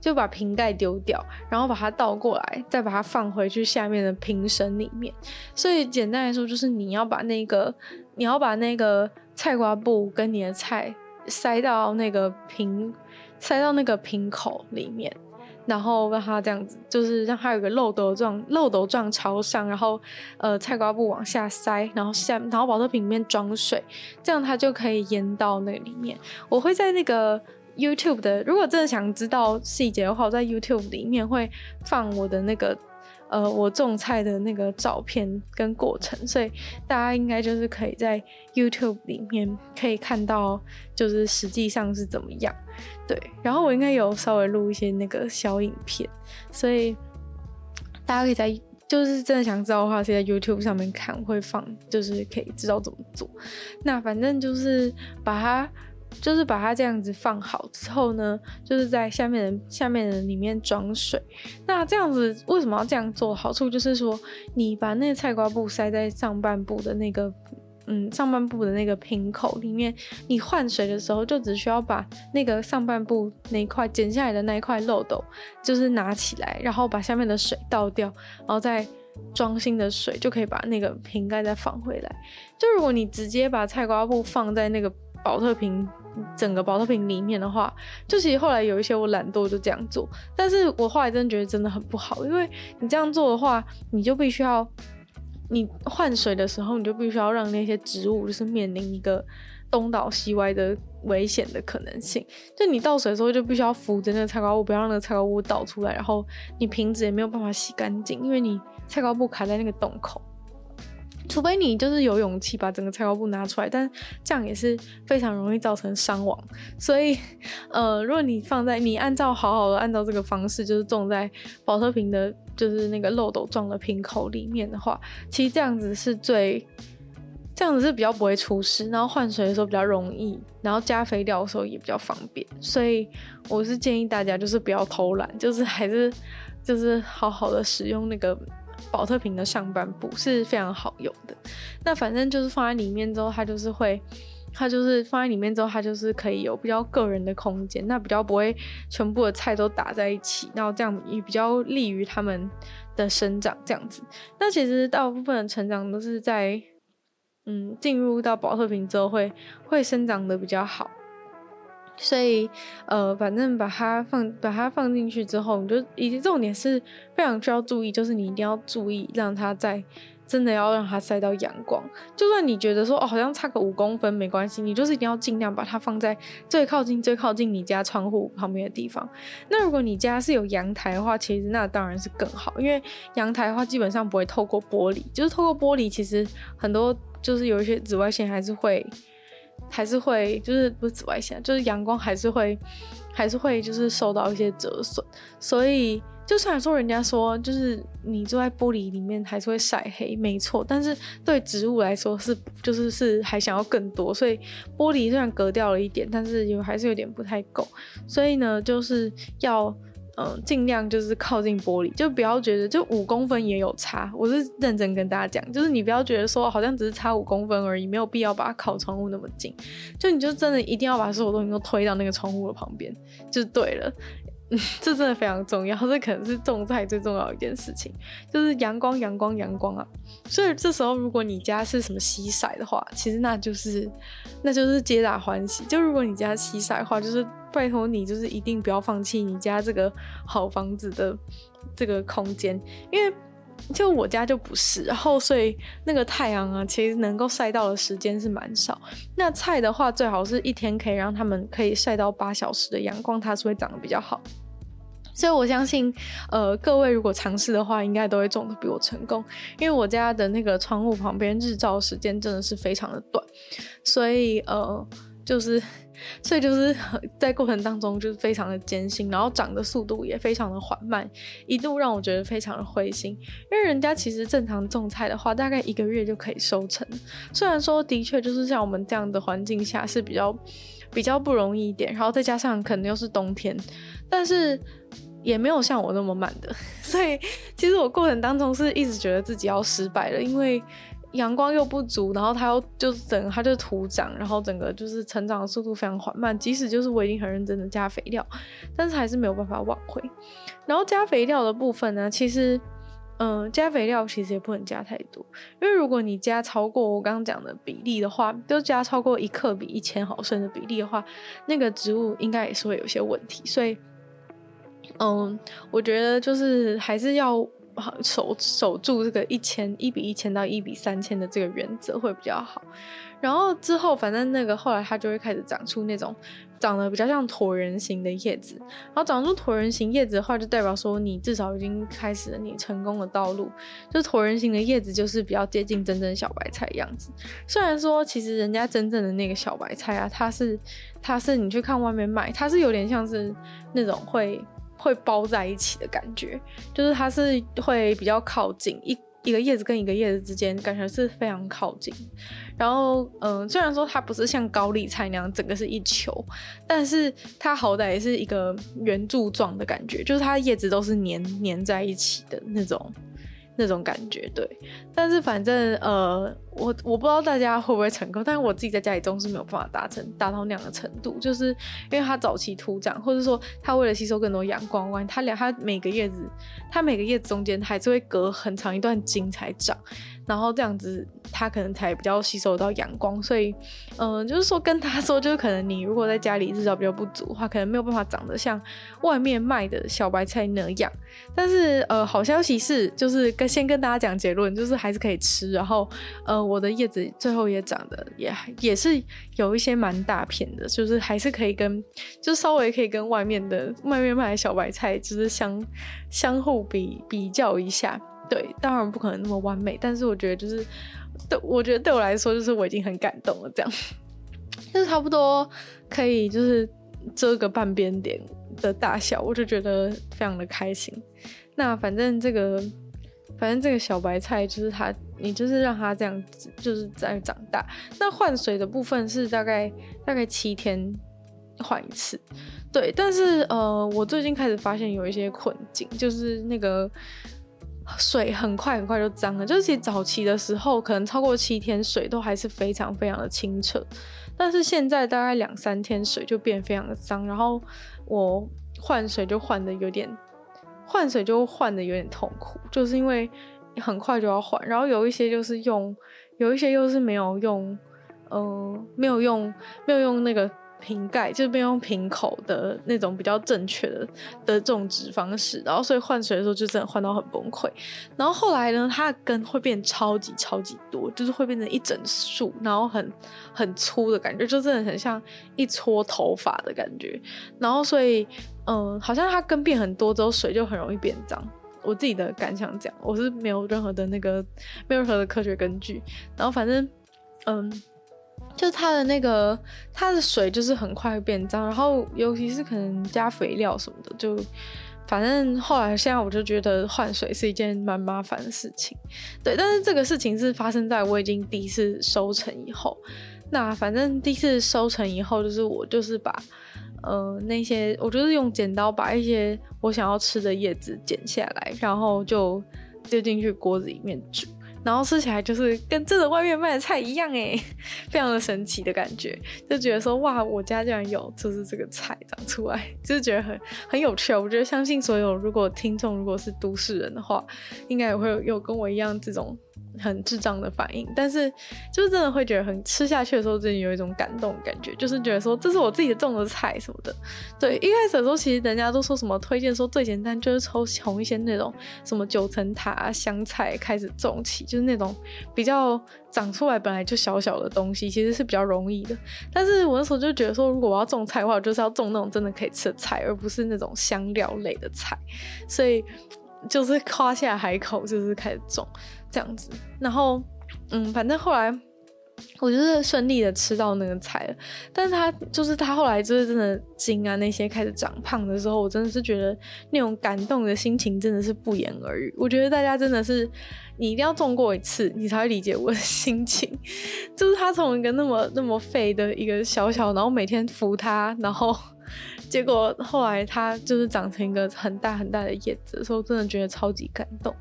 就把瓶盖丢掉，然后把它倒过来，再把它放回去下面的瓶身里面。所以简单来说，就是你要把那个，你要把那个菜瓜布跟你的菜塞到那个瓶，塞到那个瓶口里面，然后让它这样子，就是让它有个漏斗状，漏斗状朝上，然后呃菜瓜布往下塞，然后下，然后保特瓶里面装水，这样它就可以淹到那里面。我会在那个。YouTube 的，如果真的想知道细节的话，我在 YouTube 里面会放我的那个，呃，我种菜的那个照片跟过程，所以大家应该就是可以在 YouTube 里面可以看到，就是实际上是怎么样。对，然后我应该有稍微录一些那个小影片，所以大家可以在，就是真的想知道的话，是在 YouTube 上面看会放，就是可以知道怎么做。那反正就是把它。就是把它这样子放好之后呢，就是在下面的下面的里面装水。那这样子为什么要这样做？好处就是说，你把那个菜瓜布塞在上半部的那个，嗯，上半部的那个瓶口里面，你换水的时候就只需要把那个上半部那块剪下来的那一块漏斗，就是拿起来，然后把下面的水倒掉，然后再装新的水，就可以把那个瓶盖再放回来。就如果你直接把菜瓜布放在那个保特瓶。整个宝特瓶里面的话，就其实后来有一些我懒惰就这样做，但是我后来真的觉得真的很不好，因为你这样做的话，你就必须要，你换水的时候，你就必须要让那些植物就是面临一个东倒西歪的危险的可能性，就你倒水的时候就必须要扶着那个菜瓜布，不要让那个菜瓜布倒出来，然后你瓶子也没有办法洗干净，因为你菜瓜布卡在那个洞口。除非你就是有勇气把整个菜瓜布拿出来，但这样也是非常容易造成伤亡。所以，呃，如果你放在你按照好好的按照这个方式，就是种在保特瓶的，就是那个漏斗状的瓶口里面的话，其实这样子是最，这样子是比较不会出事，然后换水的时候比较容易，然后加肥料的时候也比较方便。所以，我是建议大家就是不要偷懒，就是还是就是好好的使用那个。宝特瓶的上半部是非常好用的，那反正就是放在里面之后，它就是会，它就是放在里面之后，它就是可以有比较个人的空间，那比较不会全部的菜都打在一起，然后这样也比较利于它们的生长这样子。那其实大部分的成长都是在。嗯进入到宝特瓶之后会会生长的比较好。所以，呃，反正把它放把它放进去之后，你就以及重点是非常需要注意，就是你一定要注意让它在真的要让它晒到阳光。就算你觉得说哦，好像差个五公分没关系，你就是一定要尽量把它放在最靠近最靠近你家窗户旁边的地方。那如果你家是有阳台的话，其实那当然是更好，因为阳台的话基本上不会透过玻璃，就是透过玻璃，其实很多就是有一些紫外线还是会。还是会，就是不是紫外线，就是阳光还是会，还是会就是受到一些折损。所以，就算说人家说，就是你坐在玻璃里面还是会晒黑，没错。但是对植物来说是，就是是还想要更多。所以玻璃虽然隔掉了一点，但是有还是有点不太够。所以呢，就是要。嗯，尽量就是靠近玻璃，就不要觉得就五公分也有差。我是认真跟大家讲，就是你不要觉得说好像只是差五公分而已，没有必要把它靠窗户那么近。就你就真的一定要把所有东西都推到那个窗户的旁边，就对了。这真的非常重要，这可能是种菜最重要的一件事情，就是阳光，阳光，阳光啊！所以这时候，如果你家是什么西晒的话，其实那就是，那就是皆大欢喜。就如果你家西晒的话，就是拜托你，就是一定不要放弃你家这个好房子的这个空间，因为就我家就不是，然后所以那个太阳啊，其实能够晒到的时间是蛮少。那菜的话，最好是一天可以让他们可以晒到八小时的阳光，它是会长得比较好。所以我相信，呃，各位如果尝试的话，应该都会种得比我成功。因为我家的那个窗户旁边日照时间真的是非常的短，所以呃，就是，所以就是 在过程当中就是非常的艰辛，然后长的速度也非常的缓慢，一度让我觉得非常的灰心。因为人家其实正常种菜的话，大概一个月就可以收成。虽然说的确就是像我们这样的环境下是比较比较不容易一点，然后再加上可能又是冬天，但是。也没有像我那么慢的，所以其实我过程当中是一直觉得自己要失败了，因为阳光又不足，然后它又就是整个它就徒长，然后整个就是成长的速度非常缓慢。即使就是我已经很认真的加肥料，但是还是没有办法挽回。然后加肥料的部分呢，其实嗯、加肥料其实也不能加太多，因为如果你加超过我刚刚讲的比例的话，就加超过一克比一千毫升的比例的话，那个植物应该也是会有些问题，所以。嗯，我觉得就是还是要守守住这个一千一比一千到一比三千的这个原则会比较好。然后之后，反正那个后来它就会开始长出那种长得比较像椭圆形的叶子。然后长出椭圆形叶子的话，就代表说你至少已经开始了你成功的道路。就椭圆形的叶子就是比较接近真正小白菜的样子。虽然说其实人家真正的那个小白菜啊，它是它是你去看外面卖，它是有点像是那种会。会包在一起的感觉，就是它是会比较靠近一一个叶子跟一个叶子之间，感觉是非常靠近。然后，嗯，虽然说它不是像高丽菜那样整个是一球，但是它好歹也是一个圆柱状的感觉，就是它叶子都是粘粘在一起的那种。那种感觉对，但是反正呃，我我不知道大家会不会成功，但是我自己在家里种是没有办法达成达到那样的程度，就是因为它早期土长，或者说它为了吸收更多阳光，它两它每个叶子，它每个叶子中间还是会隔很长一段茎才长。然后这样子，它可能才比较吸收到阳光，所以，嗯、就是说跟他说，就是可能你如果在家里日照比较不足的话，可能没有办法长得像外面卖的小白菜那样。但是，呃，好消息是，就是跟先跟大家讲结论，就是还是可以吃。然后，呃，我的叶子最后也长得也也是有一些蛮大片的，就是还是可以跟，就稍微可以跟外面的外面卖的小白菜，就是相相互比比较一下。对，当然不可能那么完美，但是我觉得就是，对，我觉得对我来说就是我已经很感动了，这样，就是差不多可以就是遮个半边脸的大小，我就觉得非常的开心。那反正这个，反正这个小白菜就是它，你就是让它这样子，就是在长大。那换水的部分是大概大概七天换一次，对。但是呃，我最近开始发现有一些困境，就是那个。水很快很快就脏了，就是其实早期的时候，可能超过七天水都还是非常非常的清澈，但是现在大概两三天水就变非常的脏，然后我换水就换的有点，换水就换的有点痛苦，就是因为很快就要换，然后有一些就是用，有一些又是没有用，嗯、呃，没有用，没有用那个。瓶盖就是用瓶口的那种比较正确的的种植方式，然后所以换水的时候就真的换到很崩溃。然后后来呢，它的根会变超级超级多，就是会变成一整束，然后很很粗的感觉，就真的很像一撮头发的感觉。然后所以，嗯，好像它根变很多之后，水就很容易变脏。我自己的感想讲，我是没有任何的那个没有任何的科学根据。然后反正，嗯。就它的那个，它的水就是很快会变脏，然后尤其是可能加肥料什么的，就反正后来现在我就觉得换水是一件蛮麻烦的事情，对。但是这个事情是发生在我已经第一次收成以后，那反正第一次收成以后，就是我就是把呃那些，我就是用剪刀把一些我想要吃的叶子剪下来，然后就丢进去锅子里面煮。然后吃起来就是跟真的外面卖的菜一样诶，非常的神奇的感觉，就觉得说哇，我家竟然有就是这个菜长出来，就是觉得很很有趣。我觉得相信所有如果听众如果是都市人的话，应该也会，有跟我一样这种。很智障的反应，但是就是真的会觉得很吃下去的时候，真的有一种感动的感觉，就是觉得说这是我自己种的菜什么的。对，一开始的时候其实人家都说什么推荐说最简单就是从从一些那种什么九层塔啊、香菜开始种起，就是那种比较长出来本来就小小的东西，其实是比较容易的。但是我那时候就觉得说，如果我要种菜的话，我就是要种那种真的可以吃的菜，而不是那种香料类的菜。所以。就是夸下海口，就是开始种这样子，然后，嗯，反正后来我就是顺利的吃到那个菜了。但是他就是他后来就是真的筋啊那些开始长胖的时候，我真的是觉得那种感动的心情真的是不言而喻。我觉得大家真的是你一定要种过一次，你才会理解我的心情。就是他从一个那么那么废的一个小小，然后每天扶他，然后。结果后来它就是长成一个很大很大的叶子的时候，真的觉得超级感动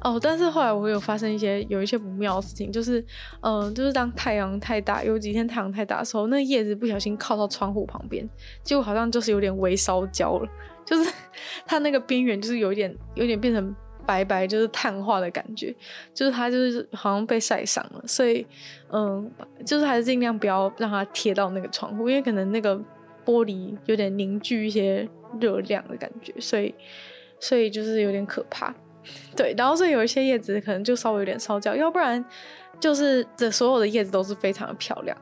哦。但是后来我有发生一些有一些不妙的事情，就是嗯、就是当太阳太大，有几天太阳太大的时候，那叶子不小心靠到窗户旁边，结果好像就是有点微烧焦了，就是 它那个边缘就是有一点有点变成白白，就是碳化的感觉，就是它就是好像被晒伤了。所以嗯，就是还是尽量不要让它贴到那个窗户，因为可能那个。玻璃有点凝聚一些热量的感觉，所以所以就是有点可怕，对。然后所以有一些叶子可能就稍微有点烧焦，要不然就是这所有的叶子都是非常的漂亮，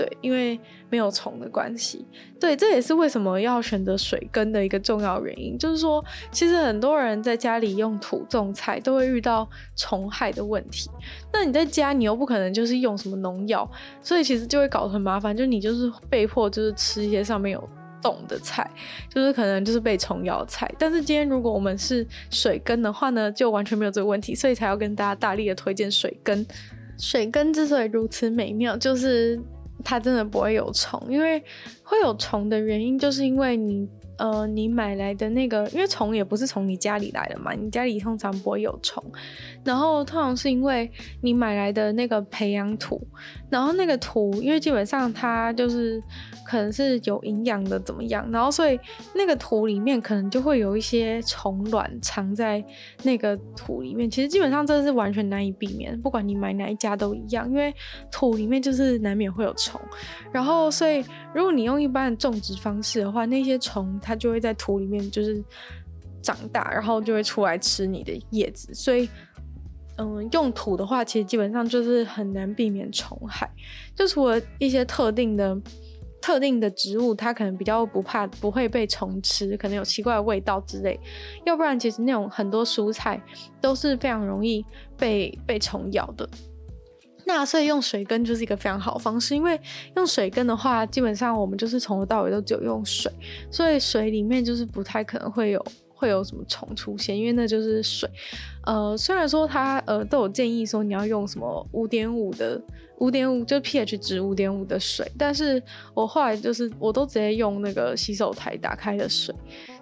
对，因为没有虫的关系。对，这也是为什么要选择水根的一个重要原因，就是说其实很多人在家里用土种菜都会遇到虫害的问题，那你在家你又不可能就是用什么农药，所以其实就会搞得很麻烦，就你就是被迫就是吃一些上面有洞的菜，就是可能就是被虫咬菜。但是今天如果我们是水根的话呢，就完全没有这个问题，所以才要跟大家大力的推荐水根。水根之所以如此美妙，就是。它真的不会有虫，因为会有虫的原因，就是因为你。呃，你买来的那个，因为虫也不是从你家里来的嘛，你家里通常不会有虫。然后通常是因为你买来的那个培养土，然后那个土，因为基本上它就是可能是有营养的，怎么样？然后所以那个土里面可能就会有一些虫卵藏在那个土里面。其实基本上这是完全难以避免，不管你买哪一家都一样，因为土里面就是难免会有虫。然后所以如果你用一般的种植方式的话，那些虫它就会在土里面就是长大，然后就会出来吃你的叶子。所以，嗯，用土的话，其实基本上就是很难避免虫害。就除了一些特定的、特定的植物，它可能比较不怕，不会被虫吃，可能有奇怪的味道之类。要不然，其实那种很多蔬菜都是非常容易被被虫咬的。那所以用水根就是一个非常好的方式，因为用水根的话，基本上我们就是从头到尾都只有用水，所以水里面就是不太可能会有会有什么虫出现，因为那就是水。呃，虽然说它呃都有建议说你要用什么五点五的。五点五就 pH 值五点五的水，但是我后来就是我都直接用那个洗手台打开的水，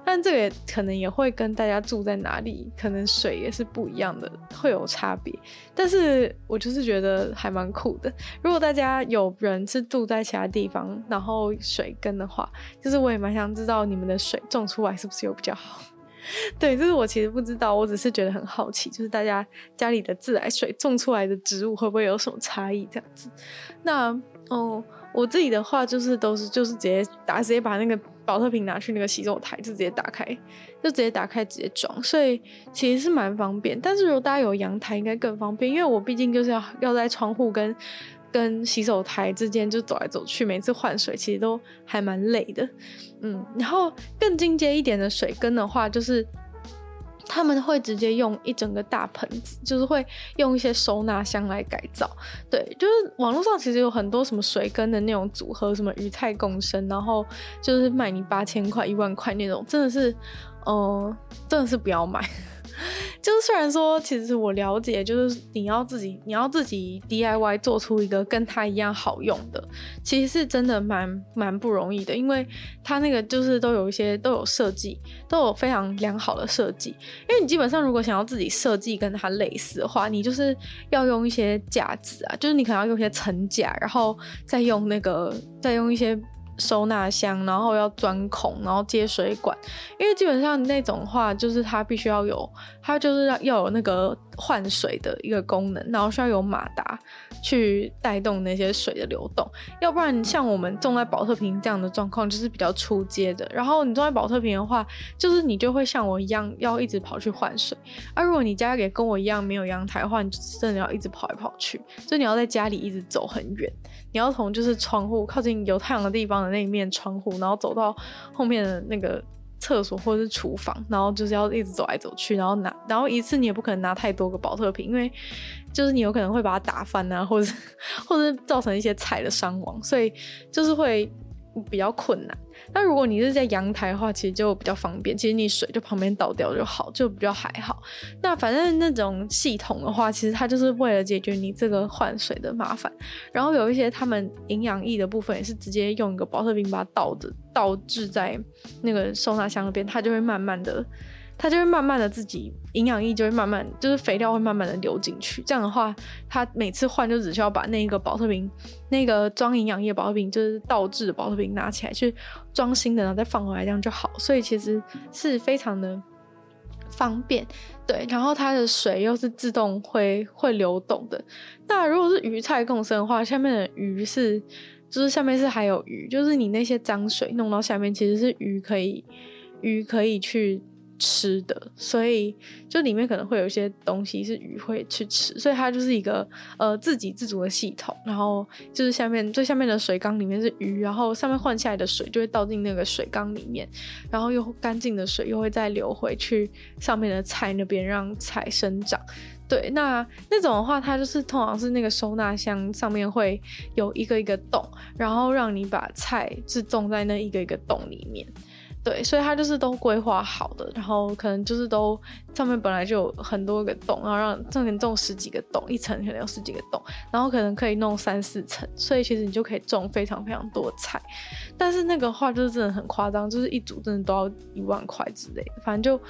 但这个也可能也会跟大家住在哪里，可能水也是不一样的，会有差别。但是我就是觉得还蛮酷的。如果大家有人是住在其他地方，然后水根的话，就是我也蛮想知道你们的水种出来是不是有比较好。对，这是我其实不知道，我只是觉得很好奇，就是大家家里的自来水种出来的植物会不会有什么差异这样子？那哦，我自己的话就是都是就是直接打，直接把那个保特瓶拿去那个洗手台，就直接打开，就直接打开直接装，所以其实是蛮方便。但是如果大家有阳台，应该更方便，因为我毕竟就是要要在窗户跟跟洗手台之间就走来走去，每次换水其实都还蛮累的。嗯，然后更进阶一点的水根的话，就是他们会直接用一整个大盆子，就是会用一些收纳箱来改造。对，就是网络上其实有很多什么水根的那种组合，什么鱼菜共生，然后就是卖你八千块、一万块那种，真的是，嗯、真的是不要买。就是虽然说，其实我了解，就是你要自己，你要自己 DIY 做出一个跟它一样好用的，其实是真的蛮蛮不容易的，因为它那个就是都有一些都有设计，都有非常良好的设计。因为你基本上如果想要自己设计跟它类似的话，你就是要用一些架子啊，就是你可能要用一些层架，然后再用那个再用一些。收纳箱，然后要钻孔，然后接水管，因为基本上那种话就是它必须要有，它就是要要有那个换水的一个功能，然后需要有马达去带动那些水的流动，要不然像我们种在宝特瓶这样的状况就是比较出街的。然后你种在宝特瓶的话，就是你就会像我一样要一直跑去换水。而、啊、如果你家里跟我一样没有阳台的话，你就真的要一直跑来跑去，就你要在家里一直走很远，你要从就是窗户靠近有太阳的地方的那一面窗户，然后走到后面的那个。厕所或者是厨房，然后就是要一直走来走去，然后拿，然后一次你也不可能拿太多个保特瓶，因为就是你有可能会把它打翻啊，或者 或者造成一些菜的伤亡，所以就是会。比较困难。那如果你是在阳台的话，其实就比较方便。其实你水就旁边倒掉就好，就比较还好。那反正那种系统的话，其实它就是为了解决你这个换水的麻烦。然后有一些他们营养液的部分也是直接用一个保特瓶把它倒着倒置在那个收纳箱那边，它就会慢慢的。它就会慢慢的自己营养液就会慢慢就是肥料会慢慢的流进去，这样的话，它每次换就只需要把那个保特瓶，那个装营养液保特瓶就是倒置的保特瓶拿起来去装新的，然后再放回来，这样就好。所以其实是非常的方便，对。然后它的水又是自动会会流动的。那如果是鱼菜共生的话，下面的鱼是就是下面是还有鱼，就是你那些脏水弄到下面，其实是鱼可以鱼可以去。吃的，所以就里面可能会有一些东西是鱼会去吃，所以它就是一个呃自给自足的系统。然后就是下面最下面的水缸里面是鱼，然后上面换下来的水就会倒进那个水缸里面，然后又干净的水又会再流回去上面的菜那边让菜生长。对，那那种的话，它就是通常是那个收纳箱上面会有一个一个洞，然后让你把菜是种在那一个一个洞里面。对，所以它就是都规划好的，然后可能就是都上面本来就有很多个洞，然后让这里种十几个洞，一层可能有十几个洞，然后可能可以弄三四层，所以其实你就可以种非常非常多菜。但是那个话就是真的很夸张，就是一组真的都要一万块之类的，反正就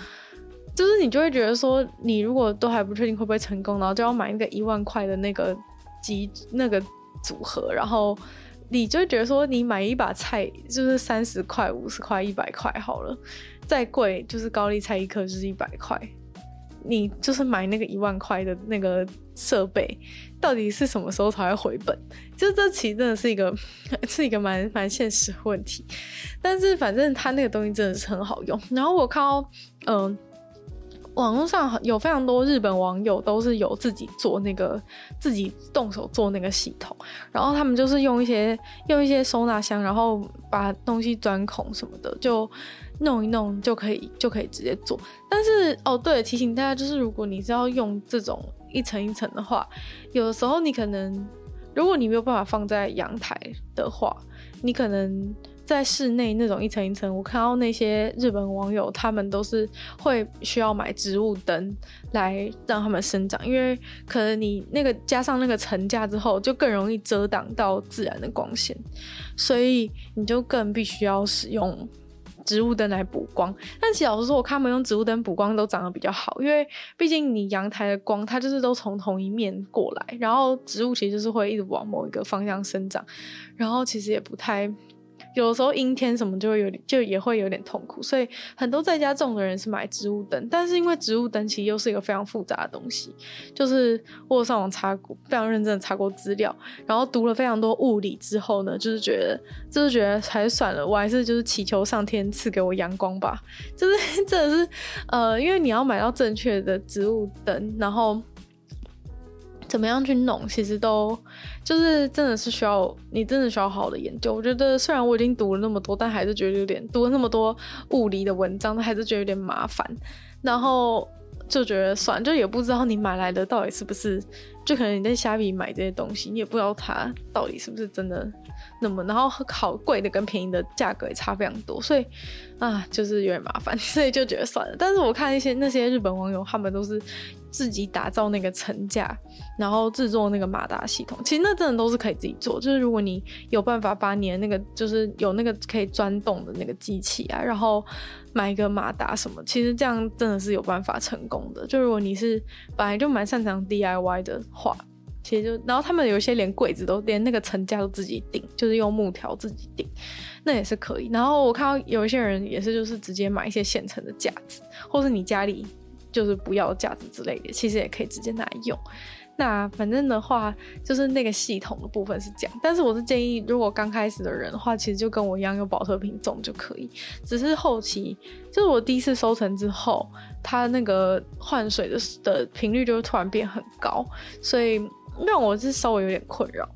就是你就会觉得说，你如果都还不确定会不会成功，然后就要买那个一万块的那个机那个组合，然后。你就觉得说，你买一把菜就是三十块、五十块、一百块好了，再贵就是高丽菜一颗就是一百块。你就是买那个一万块的那个设备，到底是什么时候才会回本？就这其实真的是一个 是一个蛮蛮现实问题。但是反正它那个东西真的是很好用。然后我看到，嗯、网络上有非常多日本网友都是有自己做那个自己动手做那个系统，然后他们就是用一些用一些收纳箱，然后把东西钻孔什么的，就弄一弄就可以就可以直接做。但是哦，对，提醒大家就是，如果你是要用这种一层一层的话，有的时候你可能如果你没有办法放在阳台的话，你可能。在室内那种一层一层，我看到那些日本网友，他们都是会需要买植物灯来让他们生长，因为可能你那个加上那个层架之后，就更容易遮挡到自然的光线，所以你就更必须要使用植物灯来补光。但其实老实说，我看他们用植物灯补光都长得比较好，因为毕竟你阳台的光它就是都从同一面过来，然后植物其实就是会一直往某一个方向生长，然后其实也不太。有的时候阴天什么就会有点，就也会有点痛苦。所以很多在家种的人是买植物灯，但是因为植物灯其实又是一个非常复杂的东西，就是我上网查过，非常认真的查过资料，然后读了非常多物理之后呢，就是觉得就是觉得还是算了，我还是就是祈求上天赐给我阳光吧。就是真的是呃，因为你要买到正确的植物灯，然后。怎么样去弄，其实都就是真的是需要你真的需要好的研究。我觉得虽然我已经读了那么多，但还是觉得有点读了那么多物理的文章，还是觉得有点麻烦。然后就觉得算，就也不知道你买来的到底是不是，就可能你在虾米买这些东西，你也不知道它到底是不是真的。那么，然后好贵的跟便宜的价格也差非常多，所以啊，就是有点麻烦，所以就觉得算了。但是我看一些那些日本网友，他们都是自己打造那个层架，然后制作那个马达系统。其实那真的都是可以自己做，就是如果你有办法把你的那个，就是有那个可以钻洞的那个机器啊，然后买一个马达什么，其实这样真的是有办法成功的。就如果你是本来就蛮擅长 DIY 的话。其实就，然后他们有一些连柜子都连那个层架都自己顶，就是用木条自己顶，那也是可以。然后我看到有一些人也是，就是直接买一些现成的架子，或是你家里就是不要架子之类的，其实也可以直接拿来用。那反正的话，就是那个系统的部分是这样。但是我是建议，如果刚开始的人的话，其实就跟我一样用宝特瓶种就可以。只是后期，就是我第一次收成之后，它那个换水的的频率就会突然变很高，所以。让我是稍微有点困扰，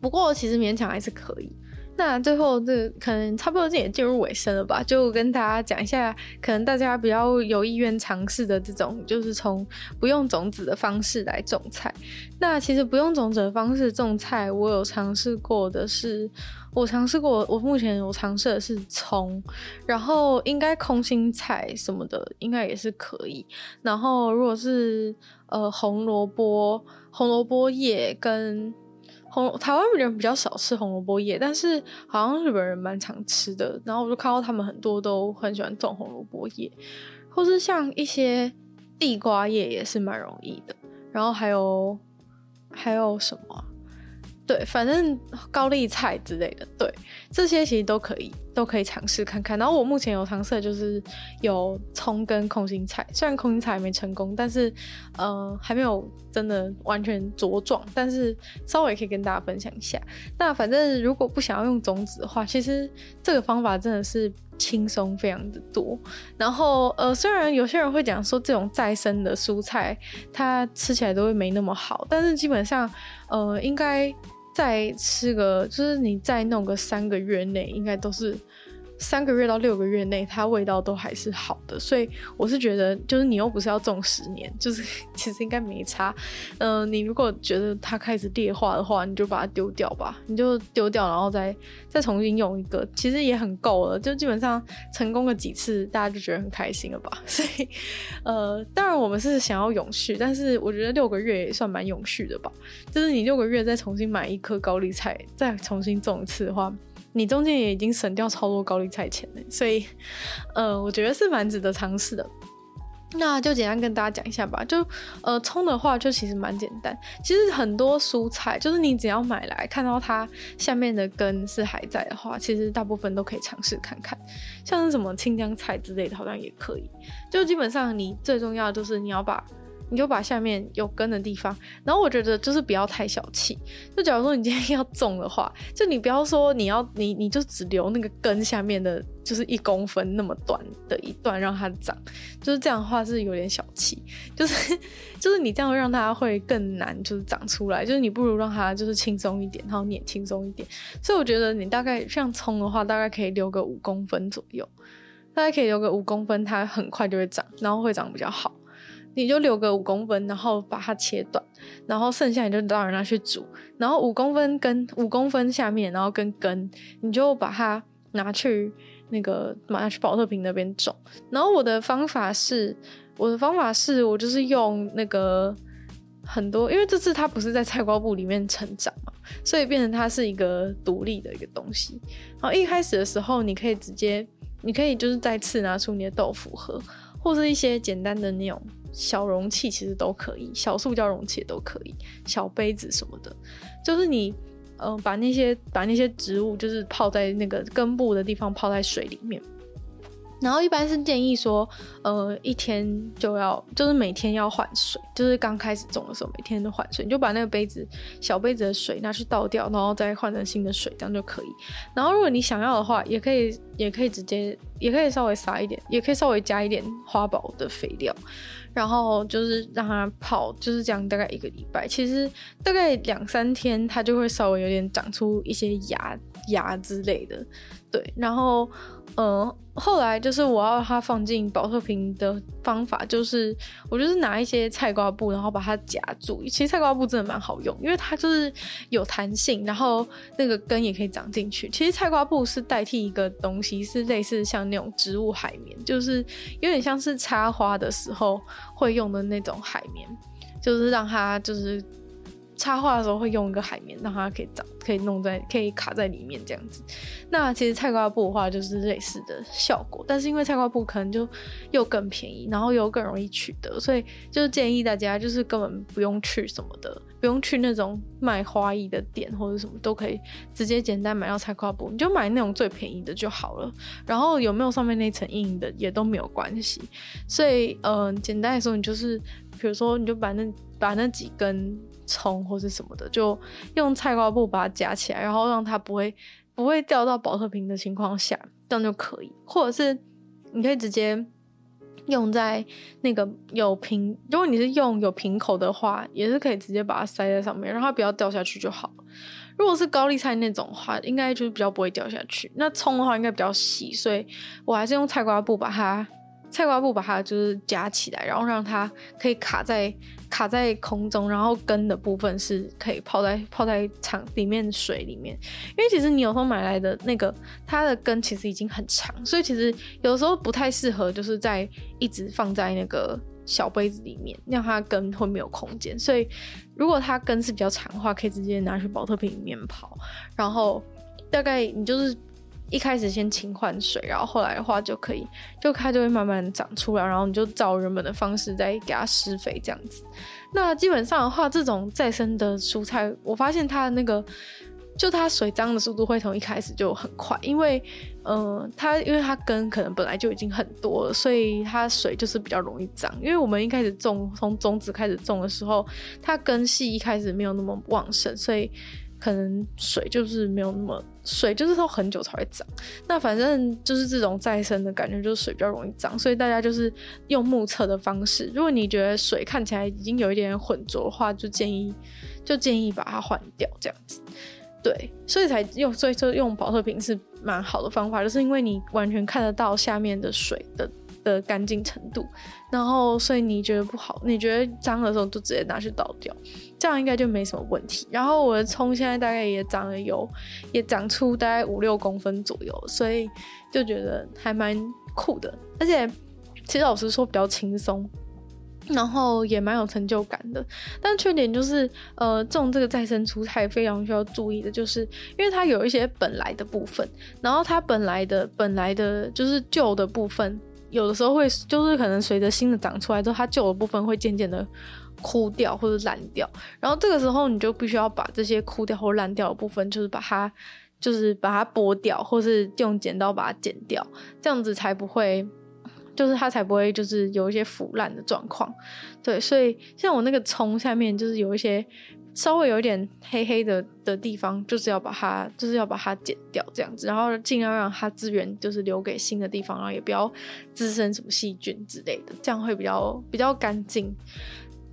不过其实勉强还是可以。那最后这可能差不多这也进入尾声了吧，就跟大家讲一下，可能大家比较有意愿尝试的这种，就是从不用种子的方式来种菜。那其实不用种子的方式种菜，我有尝试过的是，我尝试过，我目前我尝试的是葱，然后应该空心菜什么的应该也是可以。然后如果是呃红萝卜。红萝卜叶跟红台湾人比较少吃红萝卜叶，但是好像日本人蛮常吃的。然后我就看到他们很多都很喜欢种红萝卜叶，或是像一些地瓜叶也是蛮容易的。然后还有还有什么？对，反正高丽菜之类的，对，这些其实都可以，都可以尝试看看。然后我目前有尝试的就是有葱跟空心菜，虽然空心菜还没成功，但是呃还没有真的完全茁壮，但是稍微可以跟大家分享一下。那反正如果不想要用种子的话，其实这个方法真的是轻松非常的多。然后呃虽然有些人会讲说这种再生的蔬菜它吃起来都会没那么好，但是基本上呃应该。再吃个，就是你再弄个三个月内，应该都是。三个月到六个月内，它味道都还是好的，所以我是觉得，就是你又不是要种十年，就是 其实应该没差。嗯、你如果觉得它开始劣化的话，你就把它丢掉吧，你就丢掉，然后再再重新用一个，其实也很够了。就基本上成功了几次，大家就觉得很开心了吧。所以，呃，当然我们是想要永续，但是我觉得六个月也算蛮永续的吧。就是你六个月再重新买一颗高丽菜，再重新种一次的话。你中间也已经省掉超多高利菜钱了，所以，呃，我觉得是蛮值得尝试的。那就简单跟大家讲一下吧。就，呃，葱的话就其实蛮简单。其实很多蔬菜，就是你只要买来看到它下面的根是还在的话，其实大部分都可以尝试看看。像是什么青江菜之类的，好像也可以。就基本上你最重要的就是你要把。你就把下面有根的地方，然后我觉得就是不要太小气。就假如说你今天要种的话，就你不要说你要你你就只留那个根下面的，就是一公分那么短的一段让它长，就是这样的话是有点小气。就是就是你这样让它会更难，就是长出来。就是你不如让它就是轻松一点，然后你也轻松一点。所以我觉得你大概像葱的话，大概可以留个五公分左右，大概可以留个五公分，它很快就会长，然后会长比较好。你就留个五公分，然后把它切断，然后剩下你就当然拿去煮。然后五公分跟五公分下面，然后跟根，你就把它拿去那个拿去保特瓶那边种。然后我的方法是，我的方法是我就是用那个很多，因为这次它不是在菜瓜布里面成长嘛，所以变成它是一个独立的一个东西。然后一开始的时候，你可以直接，你可以就是再次拿出你的豆腐盒，或是一些简单的那种。小容器其实都可以，小塑胶容器也都可以，小杯子什么的，就是你嗯、呃，把那些把那些植物就是泡在那个根部的地方泡在水里面。然后一般是建议说，呃，一天就要，就是每天要换水，就是刚开始种的时候每天都换水，你就把那个杯子小杯子的水拿去倒掉，然后再换成新的水，这样就可以。然后如果你想要的话，也可以，也可以直接，也可以稍微撒一点，也可以稍微加一点花宝的肥料，然后就是让它泡，就是这样大概一个礼拜，其实大概两三天它就会稍微有点长出一些芽芽之类的，对，然后。嗯，后来就是我要它放进保特瓶的方法，就是我就是拿一些菜瓜布，然后把它夹住。其实菜瓜布真的蛮好用，因为它就是有弹性，然后那个根也可以长进去。其实菜瓜布是代替一个东西，是类似像那种植物海绵，就是有点像是插花的时候会用的那种海绵，就是让它就是。插画的时候会用一个海绵，让它可以长，可以弄在，可以卡在里面这样子。那其实菜瓜布的话就是类似的效果，但是因为菜瓜布可能就又更便宜，然后又更容易取得，所以就是建议大家就是根本不用去什么的，不用去那种卖花艺的店或者什么，都可以直接简单买到菜瓜布，你就买那种最便宜的就好了。然后有没有上面那层硬的也都没有关系。所以嗯、简单来说，你就是比如说你就把那把那几根。葱或是什么的，就用菜瓜布把它夹起来，然后让它不会不会掉到保特瓶的情况下，这样就可以。或者是你可以直接用在那个有瓶，如果你是用有瓶口的话，也是可以直接把它塞在上面，让它不要掉下去就好。如果是高丽菜那种的话，应该就是比较不会掉下去。那葱的话应该比较细，所以我还是用菜瓜布把它。菜瓜布把它就是夹起来，然后让它可以卡在卡在空中，然后根的部分是可以泡在泡在场里面水里面。因为其实你有时候买来的那个它的根其实已经很长，所以其实有时候不太适合就是在一直放在那个小杯子里面，让它根会没有空间。所以如果它根是比较长的话，可以直接拿去宝特瓶里面泡，然后大概你就是。一开始先勤换水，然后后来的话就可以，就它就会慢慢长出来，然后你就照原本的方式再给它施肥这样子。那基本上的话，这种再生的蔬菜，我发现它的那个，就它水脏的速度会从一开始就很快，因为，嗯、呃，它因为它根可能本来就已经很多了，所以它水就是比较容易脏。因为我们一开始种，从种子开始种的时候，它根系一开始没有那么旺盛，所以。可能水就是没有那么水，就是说很久才会涨。那反正就是这种再生的感觉，就是水比较容易涨，所以大家就是用目测的方式。如果你觉得水看起来已经有一点浑浊的话，就建议就建议把它换掉，这样子。对，所以才用，所以就用保特瓶是蛮好的方法，就是因为你完全看得到下面的水的。的干净程度，然后所以你觉得不好，你觉得脏的时候就直接拿去倒掉，这样应该就没什么问题。然后我的葱现在大概也长了有，也长出大概五六公分左右，所以就觉得还蛮酷的。而且其实老实说比较轻松，然后也蛮有成就感的。但缺点就是，呃，种这个再生蔬菜非常需要注意的，就是因为它有一些本来的部分，然后它本来的本来的就是旧的部分。有的时候会，就是可能随着新的长出来之后，它旧的部分会渐渐的枯掉或者烂掉，然后这个时候你就必须要把这些枯掉或烂掉的部分，就是把它，就是把它剥掉，或是用剪刀把它剪掉，这样子才不会，就是它才不会就是有一些腐烂的状况。对，所以像我那个葱下面就是有一些。稍微有一点黑黑的的地方，就是要把它，就是要把它剪掉，这样子，然后尽量让它资源就是留给新的地方，然后也不要滋生什么细菌之类的，这样会比较比较干净。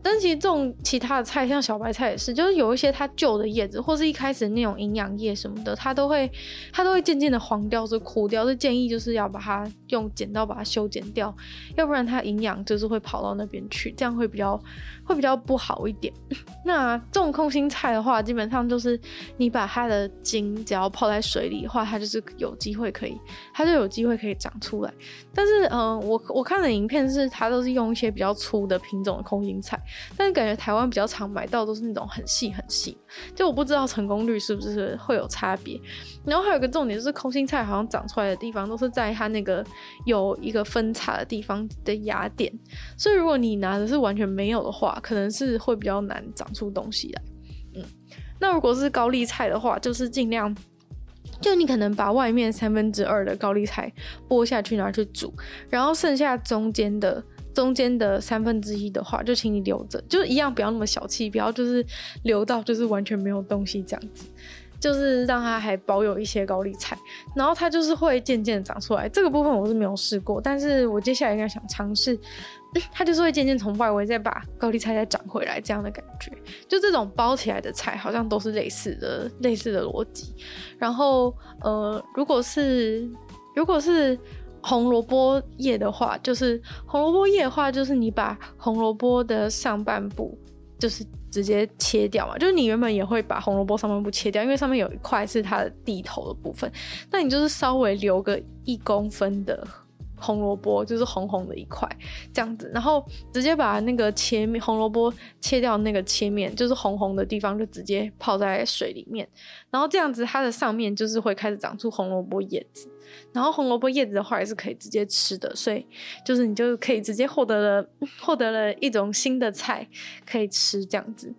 但其实这种其他的菜，像小白菜也是，就是有一些它旧的叶子，或是一开始那种营养叶什么的，它都会它都会渐渐的黄掉，是枯掉。就建议就是要把它用剪刀把它修剪掉，要不然它营养就是会跑到那边去，这样会比较会比较不好一点。那这种空心菜的话，基本上就是你把它的茎只要泡在水里的话，它就是有机会可以，它就有机会可以长出来。但是嗯、我我看的影片是它都是用一些比较粗的品种的空心菜。但是感觉台湾比较常买到都是那种很细很细，就我不知道成功率是不是会有差别。然后还有一个重点就是空心菜好像长出来的地方都是在它那个有一个分叉的地方的芽点，所以如果你拿的是完全没有的话，可能是会比较难长出东西来。嗯，那如果是高丽菜的话，就是尽量。就你可能把外面三分之二的高丽菜剥下去拿去煮，然后剩下中间的中间的三分之一的话，就请你留着，就是一样不要那么小气，不要就是留到就是完全没有东西这样子，就是让它还保有一些高丽菜，然后它就是会渐渐长出来。这个部分我是没有试过，但是我接下来应该想尝试。它就是会渐渐从外围再把高丽菜再长回来，这样的感觉。就这种包起来的菜，好像都是类似的、类似的逻辑。然后，呃，如果是如果是红萝卜叶的话，就是红萝卜叶的话，就是你把红萝卜的上半部就是直接切掉嘛。就是你原本也会把红萝卜上半部切掉，因为上面有一块是它的地头的部分。那你就是稍微留个一公分的。红萝卜就是红红的一块这样子，然后直接把那个切面红萝卜切掉，那个切面就是红红的地方就直接泡在水里面，然后这样子它的上面就是会开始长出红萝卜叶子，然后红萝卜叶子的话也是可以直接吃的，所以就是你就可以直接获得了获得了一种新的菜可以吃这样子，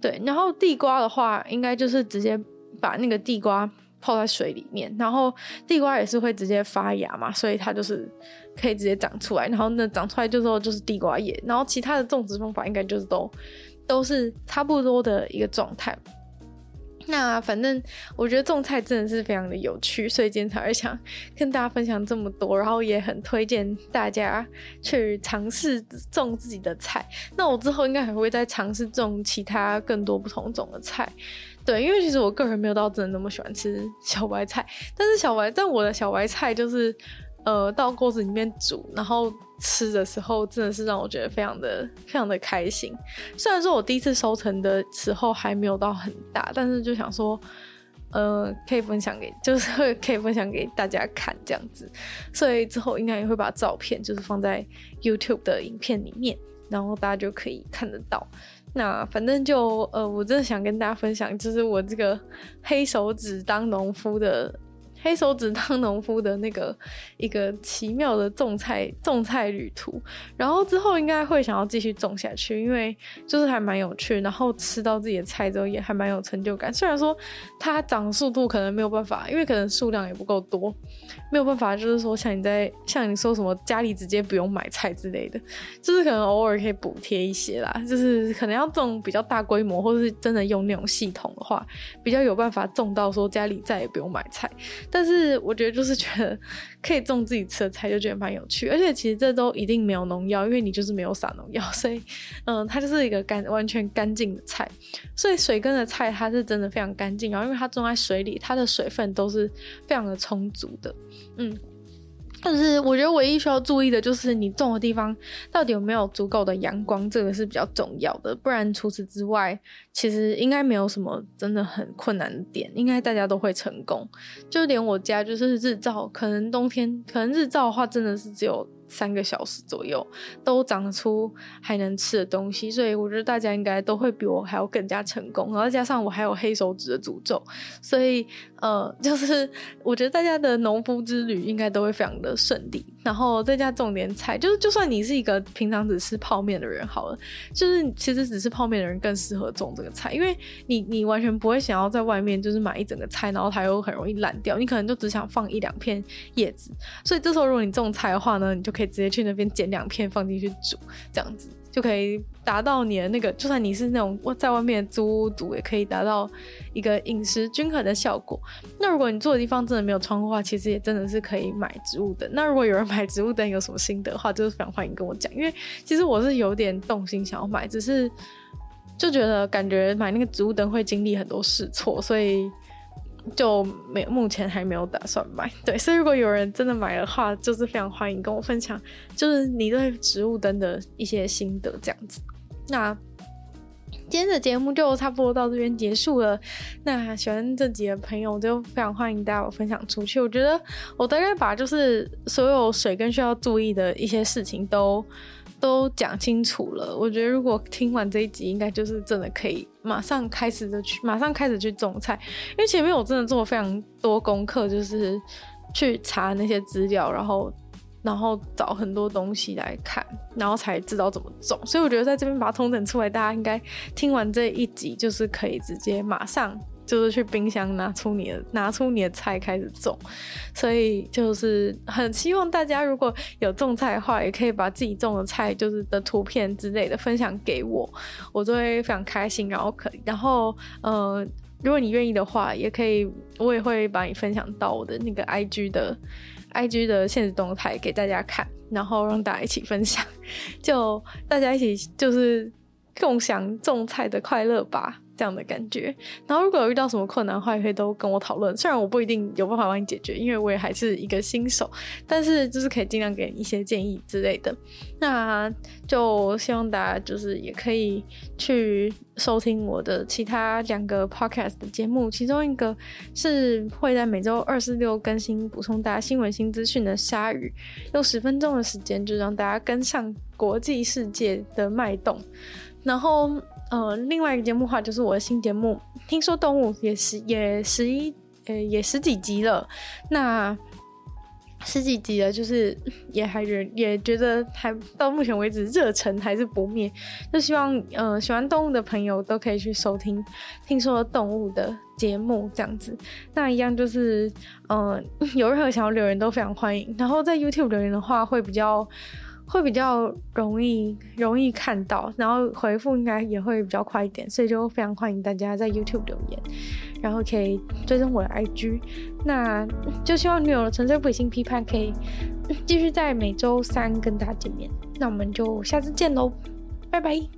对，然后地瓜的话应该就是直接把那个地瓜。泡在水里面，然后地瓜也是会直接发芽嘛，所以它就是可以直接长出来。然后那长出来就说就是地瓜叶，然后其他的种植方法应该就是都都是差不多的一个状态。那反正我觉得种菜真的是非常的有趣，所以今天才会想跟大家分享这么多，然后也很推荐大家去尝试种自己的菜。那我之后应该还会再尝试种其他更多不同种的菜。对，因为其实我个人没有到真的那么喜欢吃小白菜，但是小白，但我的小白菜就是，呃，到锅子里面煮，然后吃的时候，真的是让我觉得非常的非常的开心。虽然说我第一次收成的时候还没有到很大，但是就想说，呃，可以分享给，就是会 可以分享给大家看这样子，所以之后应该也会把照片就是放在 YouTube 的影片里面，然后大家就可以看得到。那反正就呃，我真的想跟大家分享，就是我这个黑手指当农夫的。黑手指当农夫的那个一个奇妙的种菜种菜旅途，然后之后应该会想要继续种下去，因为就是还蛮有趣，然后吃到自己的菜之后也还蛮有成就感。虽然说它长速度可能没有办法，因为可能数量也不够多，没有办法，就是说像你在像你说什么家里直接不用买菜之类的，就是可能偶尔可以补贴一些啦，就是可能要种比较大规模，或是真的用那种系统的话，比较有办法种到说家里再也不用买菜。但是我觉得就是觉得可以种自己吃的菜，就觉得蛮有趣。而且其实这都一定没有农药，因为你就是没有撒农药，所以嗯，它就是一个干完全干净的菜。所以水根的菜它是真的非常干净，然后因为它种在水里，它的水分都是非常的充足的，嗯。但是我觉得唯一需要注意的就是你种的地方到底有没有足够的阳光，这个是比较重要的。不然除此之外，其实应该没有什么真的很困难的点，应该大家都会成功。就连我家就是日照，可能冬天可能日照的话真的是只有。三个小时左右都长出还能吃的东西，所以我觉得大家应该都会比我还要更加成功。然后加上我还有黑手指的诅咒，所以呃，就是我觉得大家的农夫之旅应该都会非常的顺利。然后在家种点菜，就是就算你是一个平常只吃泡面的人好了，就是其实只吃泡面的人更适合种这个菜，因为你你完全不会想要在外面就是买一整个菜，然后它又很容易烂掉，你可能就只想放一两片叶子。所以这时候如果你种菜的话呢，你就可以直接去那边剪两片放进去煮，这样子就可以达到你的那个，就算你是那种在外面租屋煮，也可以达到一个饮食均衡的效果。那如果你住的地方真的没有窗户的话，其实也真的是可以买植物灯。那如果有人买植物灯有什么心得的话，就是非常欢迎跟我讲，因为其实我是有点动心想要买，只是就觉得感觉买那个植物灯会经历很多试错，所以。就没目前还没有打算买，对，所以如果有人真的买的话，就是非常欢迎跟我分享，就是你对植物灯的一些心得这样子。那今天的节目就差不多到这边结束了。那喜欢这集的朋友就非常欢迎大家我分享出去。我觉得我大概把就是所有水耕需要注意的一些事情都。都讲清楚了，我觉得如果听完这一集，应该就是真的可以马上开始的去，马上开始去种菜。因为前面我真的做了非常多功课，就是去查那些资料，然后然后找很多东西来看，然后才知道怎么种。所以我觉得在这边把它通整出来，大家应该听完这一集，就是可以直接马上就是去冰箱拿出你的拿出你的菜开始种。所以就是很希望大家如果有种菜的话，也可以把自己种的菜就是的图片之类的分享给我，我都会非常开心。然后可，然后呃，如果你愿意的话，也可以，我也会把你分享到我的那个 IG 的。IG 的现实动态给大家看，然后让大家一起分享，就大家一起就是共享种菜的快乐吧。这样的感觉，然后如果有遇到什么困难的话，也可以都跟我讨论。虽然我不一定有办法帮你解决，因为我也还是一个新手，但是就是可以尽量给你一些建议之类的。那就希望大家就是也可以去收听我的其他两个 podcast 的节目，其中一个是会在每周二、四、六更新，补充大家新闻新资讯的鲨鱼，用十分钟的时间就让大家跟上国际世界的脉动，然后。呃，另外一个节目的话，就是我的新节目，听说动物也十也十一，呃，也十几集了。那十几集了，就是 也还是也觉得还到目前为止热忱还是不灭。就希望呃喜欢动物的朋友都可以去收听听说动物的节目这样子。那一样就是呃有任何想要留言都非常欢迎。然后在 YouTube 留言的话会比较。会比较容易容易看到，然后回复应该也会比较快一点，所以就非常欢迎大家在 YouTube 留言，然后可以追踪我的 IG，那就希望女友的纯粹不理性批判可以继续在每周三跟大家见面，那我们就下次见喽，拜拜。